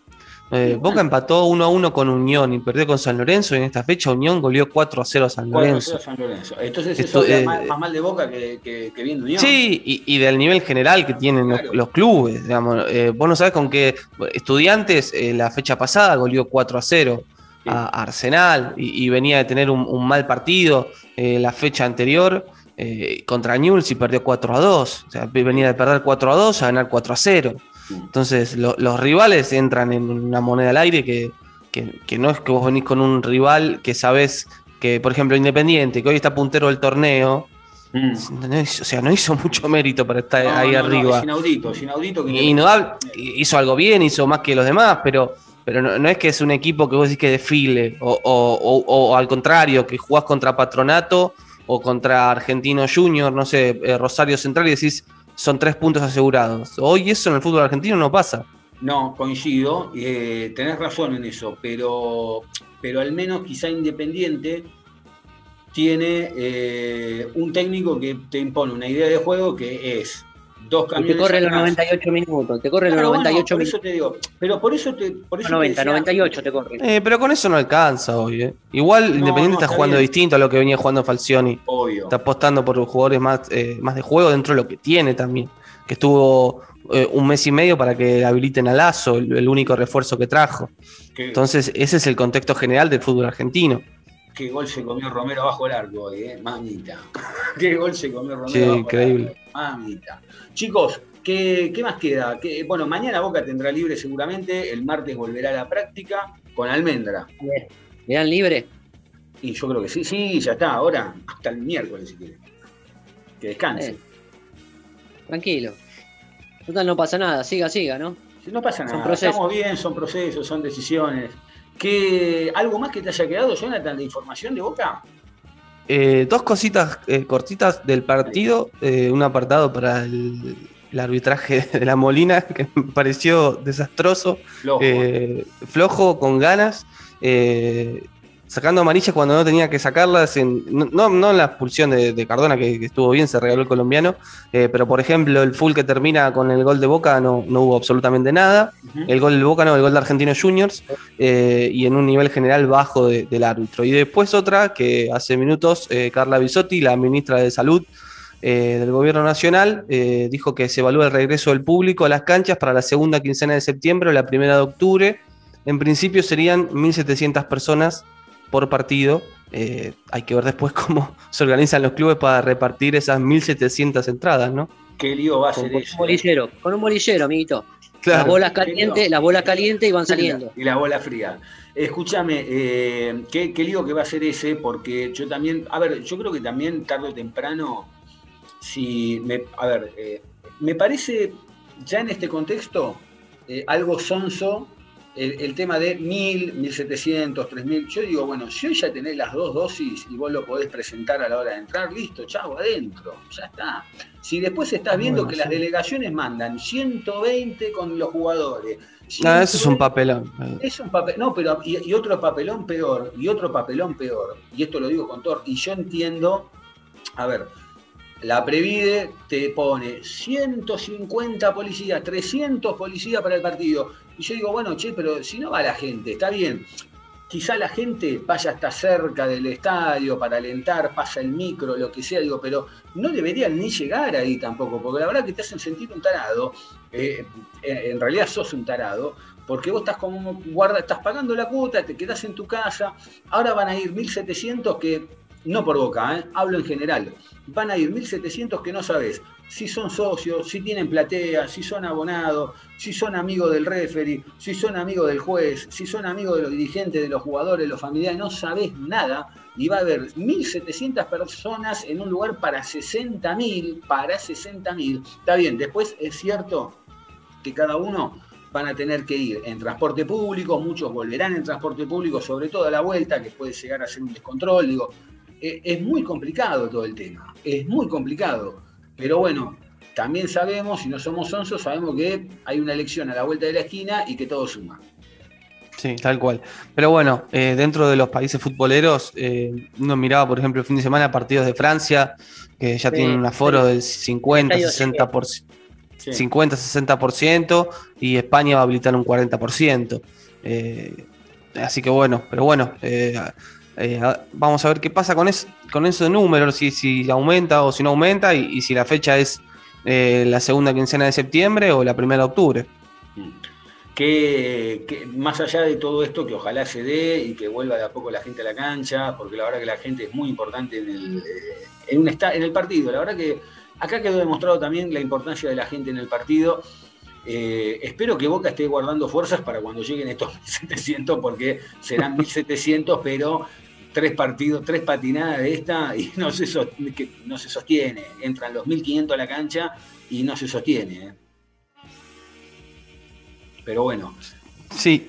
Eh, Boca empató 1 a 1 con Unión y perdió con San Lorenzo y en esta fecha Unión goleó 4 a 0 a San 4 Lorenzo. San Lorenzo. Entonces, eso eh, más, más mal de Boca que, que, que bien de Unión. Sí, y, y del nivel general que tienen los, Claro. los clubes. Digamos. Eh, vos no sabés con qué estudiantes la fecha pasada goleó 4 a 0 Sí. A Arsenal y, y venía de tener un, un mal partido eh, la fecha anterior eh, contra Newell's y perdió 4 a 2. O sea, venía de perder 4 a 2 a ganar 4 a 0. Sí. Entonces lo- los rivales entran en una moneda al aire que, que- que no es que vos venís con un rival que sabés que, por ejemplo, Independiente, que hoy está puntero del torneo, Mm. no hizo- o sea, no hizo mucho mérito para estar No, ahí no, no, arriba. es inaudito, es inaudito que y no hizo algo bien, hizo más que los demás, pero, pero no, es que es un equipo que vos decís que desfile, o, o- o- o al contrario, que jugás contra Patronato o contra Argentino Junior, no sé, eh, Rosario Central y decís son tres puntos asegurados. Hoy eso en el fútbol argentino no pasa. No, coincido, eh, tenés razón en eso, pero, pero al menos quizá Independiente tiene eh, un técnico que te impone una idea de juego que es dos Y camiones. te corre los atrás. 98 minutos, te corre los Claro, bueno, 98 por eso minutos. te digo, pero por eso te, por eso te 90, decía- 98 te corre. Eh, pero con eso no alcanza hoy. eh. Igual No, Independiente no, está está jugando bien. distinto a lo que venía jugando Falcioni. Obvio. Está apostando por jugadores más, eh, más de juego dentro de lo que tiene también. Que estuvo eh, un mes y medio para que habiliten a Lazo, el, el único refuerzo que trajo. que- Entonces, ese es el contexto general del fútbol argentino. Qué gol se comió Romero abajo el arco hoy, eh. Mamita. qué gol se comió Romero Sí, abajo increíble. el arco. Mamita. Chicos, ¿qué, qué más queda? ¿Qué- bueno, mañana Boca tendrá libre seguramente, el martes volverá a la práctica con Almendra. ¿Le dan libre? Y yo creo que sí, sí, ya está, ahora hasta el miércoles si quiere. Que descanse. Eh. Tranquilo. Total, no pasa nada, siga, siga, ¿no? No pasa Son nada, procesos. estamos bien, son procesos, son decisiones. ¿Qué, ¿Algo más que te haya quedado, Jonathan, de información de Boca? Eh, dos cositas eh, cortitas del partido. eh, un apartado para el, el arbitraje de la Molina, que me pareció desastroso. Flojo. flojo, con ganas, sacando amarillas cuando no tenía que sacarlas, en- no, no, en la expulsión de, de Cardona, que, que estuvo bien, se regaló el colombiano, eh, pero por ejemplo el full que termina con el gol de Boca no, no hubo absolutamente nada, el gol de Boca no, el gol de Argentino Juniors, eh, y en un nivel general bajo de- del árbitro. Y después otra que hace minutos eh, Carla Bisotti, la ministra de Salud, eh, del Gobierno Nacional eh, dijo que se evalúa el regreso del público a las canchas para la segunda quincena de septiembre o la primera de octubre. En principio serían 1.700 personas por partido. Eh, hay que ver después cómo se organizan los clubes para repartir esas 1.700 entradas, ¿no? ¿Qué lío va a ser con un eso? bolillero, con un bolillero, amiguito. Las bolas calientes, las bolas calientes y van saliendo. Y la bola fría. Escúchame, eh, ¿qué, qué lío que va a ser ese? Porque yo también, a ver, yo creo que también tarde o temprano, si me, a ver, eh, me parece ya en este contexto eh, algo sonso el, el tema de 1000, 1700, 3000. Yo digo, bueno, si hoy ya tenés las dos dosis y vos lo podés presentar a la hora de entrar, listo, chavo, adentro, ya está. Si después estás viendo Bueno, que las delegaciones mandan 120 con los jugadores. Ah, eso es un 120 papelón. es un papel, no, pero y, y otro papelón peor, y otro papelón peor, y esto lo digo con todo, y yo entiendo, a ver, la Previde te pone 150 policías, 300 policías para el partido, y yo digo, bueno, che, pero si no va la gente, está bien, quizá la gente vaya hasta cerca del estadio para alentar, pasa el micro, lo que sea, digo, pero no deberían ni llegar ahí tampoco, porque la verdad que te hacen sentir un tarado, eh, en en realidad sos un tarado, porque vos estás como guarda, estás pagando la cuota, te quedás en tu casa, ahora van a ir 1700 que, no por boca, ¿eh? hablo en general, van a ir 1700 que no sabes si son socios, si tienen platea, si son abonados, si son amigos del referee, si son amigos del juez, si son amigos de los dirigentes, de los jugadores, los familiares, no sabes nada y va a haber 1.700 personas en un lugar para 60.000, para 60.000. Está bien, después es cierto que cada uno van a tener que ir en transporte público, muchos volverán en transporte público, sobre todo a la vuelta, que puede llegar a ser un descontrol, digo, eh, es muy complicado todo el tema, es muy complicado, pero bueno, también sabemos, si no somos onzos, sabemos que hay una elección a la vuelta de la esquina y que todo suma. Sí, tal cual. Pero bueno, eh, dentro de los países futboleros, eh, uno miraba, por ejemplo, el fin de semana partidos de Francia, que ya Sí, tienen un aforo sí. del 50, Estadio 60%, Sí. 50-60%, y España va a habilitar un 40%. Eh, así que bueno, pero bueno, eh, vamos a ver qué pasa con, es- con esos números, si, si aumenta o si no aumenta, y, si la fecha es eh, la segunda quincena de septiembre o la primera de octubre. que, que más allá de todo esto, que ojalá se dé y que vuelva de a poco la gente a la cancha, porque la verdad que la gente es muy importante en el, eh, en un en el partido. La verdad que acá quedó demostrado también la importancia de la gente en el partido. Espero que Boca esté guardando fuerzas para cuando lleguen estos 1.700, porque serán 1.700, pero tres partidos, tres patinadas de esta y no se, sos- que no se sostiene. Entran los 1.500 a la cancha y no se sostiene. ¿eh? Pero bueno, Sí.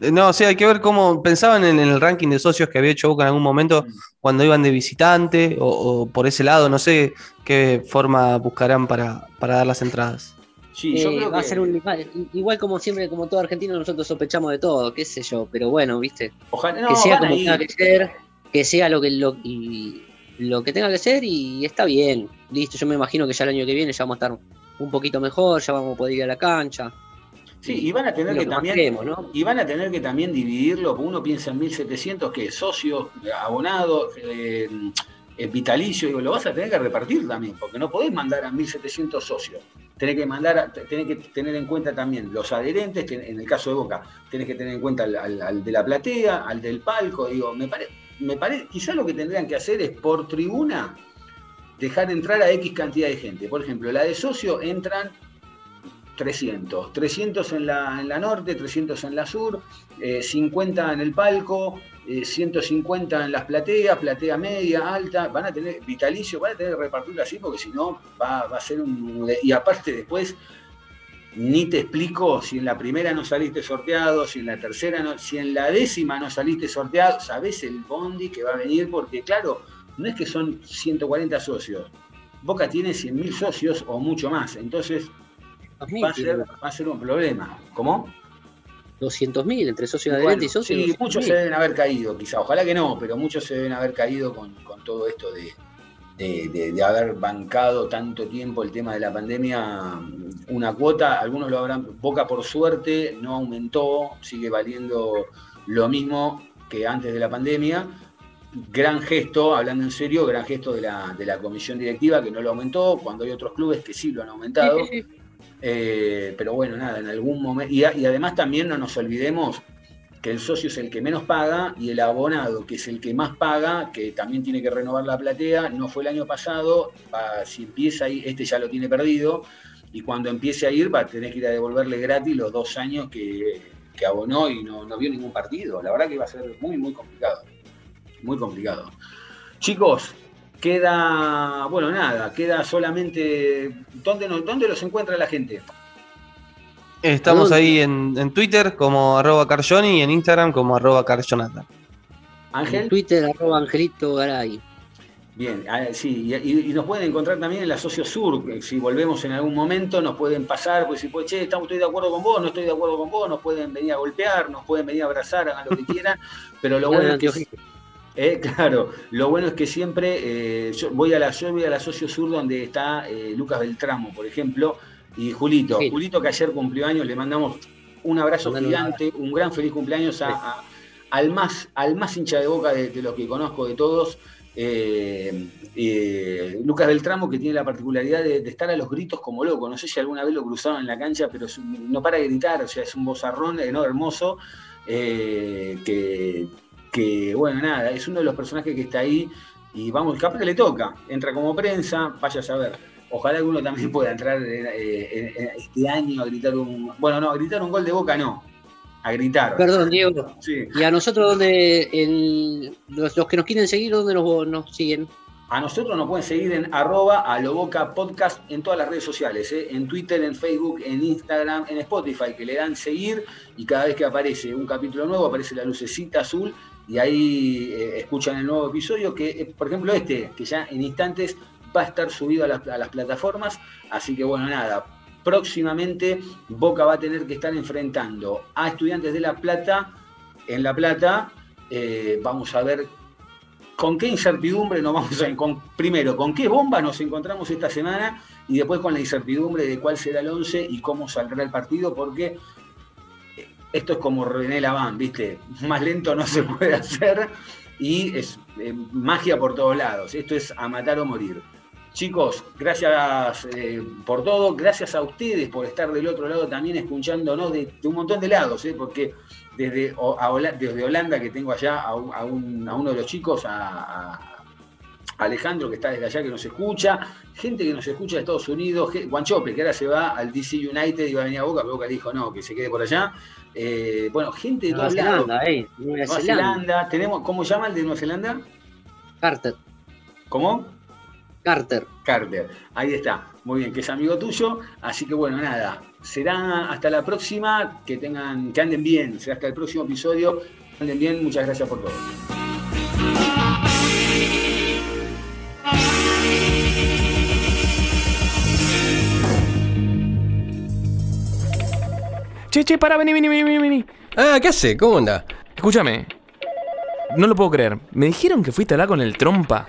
No, o sea, hay que ver cómo pensaban en el ranking de socios que había hecho Boca en algún momento cuando iban de visitante o, o por ese lado, no sé qué forma buscarán para, para dar las entradas. sí, yo Eh, creo va a ser un, igual como siempre, como todo argentino, nosotros sospechamos de todo, qué sé yo, pero bueno, viste, ojalá no, que sea como tenga que ser, que sea lo que lo, y- lo que tenga que ser y está bien, listo, yo me imagino que ya el año que viene ya vamos a estar un poquito mejor, ya vamos a poder ir a la cancha. Sí, y van a tener que también queremos, ¿no? y van a tener que también dividirlo, porque uno piensa en 1700 que socios, abonados, eh, vitalicio, digo, lo vas a tener que repartir también, porque no podés mandar a 1700 socios. Tenés que mandar, a- tenés que tener en cuenta también los adherentes, en el caso de Boca, tenés que tener en cuenta al, al- al de la platea, al del palco, digo, me parece me parece, quizás lo que tendrían que hacer es por tribuna dejar entrar a X cantidad de gente. Por ejemplo, la de socio entran 300. 300 en la, en la norte, 300 en la sur, 50 eh, en el palco, 150 eh, en las plateas, platea media, alta. Van a tener vitalicio, van a tener que repartirlo así porque si no va, a ser un... Y aparte después... Ni te explico si en la primera no saliste sorteado, si en la tercera no, si en la décima no saliste sorteado, sabes el bondi que va a venir, porque claro, no es que son 140 socios. Boca tiene 100.000 socios o mucho más. Entonces, va a, ser, un problema. ¿Cómo? 200.000 entre socios adelante y socios. Sí, muchos se deben haber caído, quizá. Ojalá que no, pero muchos se deben haber caído con, todo esto de, de, haber bancado tanto tiempo el tema de la pandemia. Una cuota, algunos lo habrán. Boca, por suerte, no aumentó, sigue valiendo lo mismo que antes de la pandemia gran gesto, hablando en serio, gran gesto de la, de la, comisión directiva que no lo aumentó, cuando hay otros clubes que sí lo han aumentado. Eh, pero bueno, nada, en algún momento. Y, además también no nos olvidemos que el socio es el que menos paga y el abonado, que es el que más paga, que también tiene que renovar la platea, no fue el año pasado, si empieza ahí, este ya lo tiene perdido, y cuando empiece a ir va a tener que ir a devolverle gratis los dos años que, que abonó y no, no vio ningún partido. La verdad que va a ser muy, muy complicado. Muy complicado. Chicos, Queda, bueno, nada, queda solamente. ¿Dónde, dónde los encuentra la gente? Estamos ahí en, Twitter como arroba carjoni y en Instagram como arroba carjonata. Ángel. En Twitter arroba Angelito Garay. Bien, ah, sí, y, nos pueden encontrar también en la Socio Sur, si volvemos en algún momento nos pueden pasar, pues si pues, che, estamos, estoy de acuerdo con vos, no estoy de acuerdo con vos, nos pueden venir a golpear, nos pueden venir a abrazar, hagan lo que quieran, pero lo bueno es que eh, claro, lo bueno es que siempre eh, yo voy a la yo voy a la Socio Sur donde está eh, Lucas Beltramo, por ejemplo, y Julito. Julito que ayer cumplió años, le mandamos un abrazo gigante, un gran feliz cumpleaños al, más, al más hincha de boca de, los que conozco de todos. Lucas Beltramo que tiene la particularidad de, estar a los gritos como loco. No sé si alguna vez lo cruzaron en la cancha, pero no para de gritar, o sea, es un bozarrón ¿no? hermoso. que que, bueno, nada, es uno de los personajes que está ahí y vamos, capaz que le toca, entra como prensa, vaya a saber. Ojalá alguno también pueda entrar eh, este año a gritar un. Bueno, no, a gritar un gol de boca no. A gritar. Perdón, Diego. Y a nosotros, donde los, que nos quieren seguir, ¿dónde nos, siguen? A nosotros nos pueden seguir en arroba podcast en todas las redes sociales, ¿eh? en Twitter, en Facebook, en Instagram, en Spotify, que le dan seguir y cada vez que aparece un capítulo nuevo aparece la lucecita azul y ahí eh, escuchan el nuevo episodio, que eh, por ejemplo este, que ya en instantes va a estar subido a, las plataformas, así que bueno, nada, próximamente Boca va a tener que estar enfrentando a estudiantes de La Plata, en La Plata, eh, vamos a ver con qué incertidumbre nos vamos a con, primero, con qué bomba nos encontramos esta semana y después con la incertidumbre de cuál será el 11 y cómo saldrá el partido, porque esto es como René Laván, ¿viste? Más lento no se puede hacer y es eh, magia por todos lados. Esto es a matar o morir. Chicos, gracias eh, por todo, gracias a ustedes por estar del otro lado también escuchándonos de, un montón de lados, ¿eh? porque desde, desde Holanda, que tengo allá a, uno de los chicos, a Alejandro, que está desde allá, que nos escucha, gente que nos escucha de Estados Unidos, Guanchope, que ahora se va al DC United y va a venir a Boca, pero Boca le dijo no, que se quede por allá. Eh, bueno, gente de todos lados. Eh, Nueva, Zelanda. Tenemos, ¿Cómo llama el de Nueva Zelanda? Carter. ¿Cómo? Carter. Carter, ahí está. Muy bien, que es amigo tuyo. Así que bueno, nada. Será hasta la próxima. Que tengan, que anden bien. Será hasta el próximo episodio. Anden bien. Muchas gracias por todo. Che, che, para, vení, vení, vení, vení. Ah, ¿qué hace? ¿Cómo anda? Escúchame. No lo puedo creer. Me dijeron que fuiste a hablar con el trompa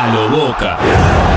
a lo.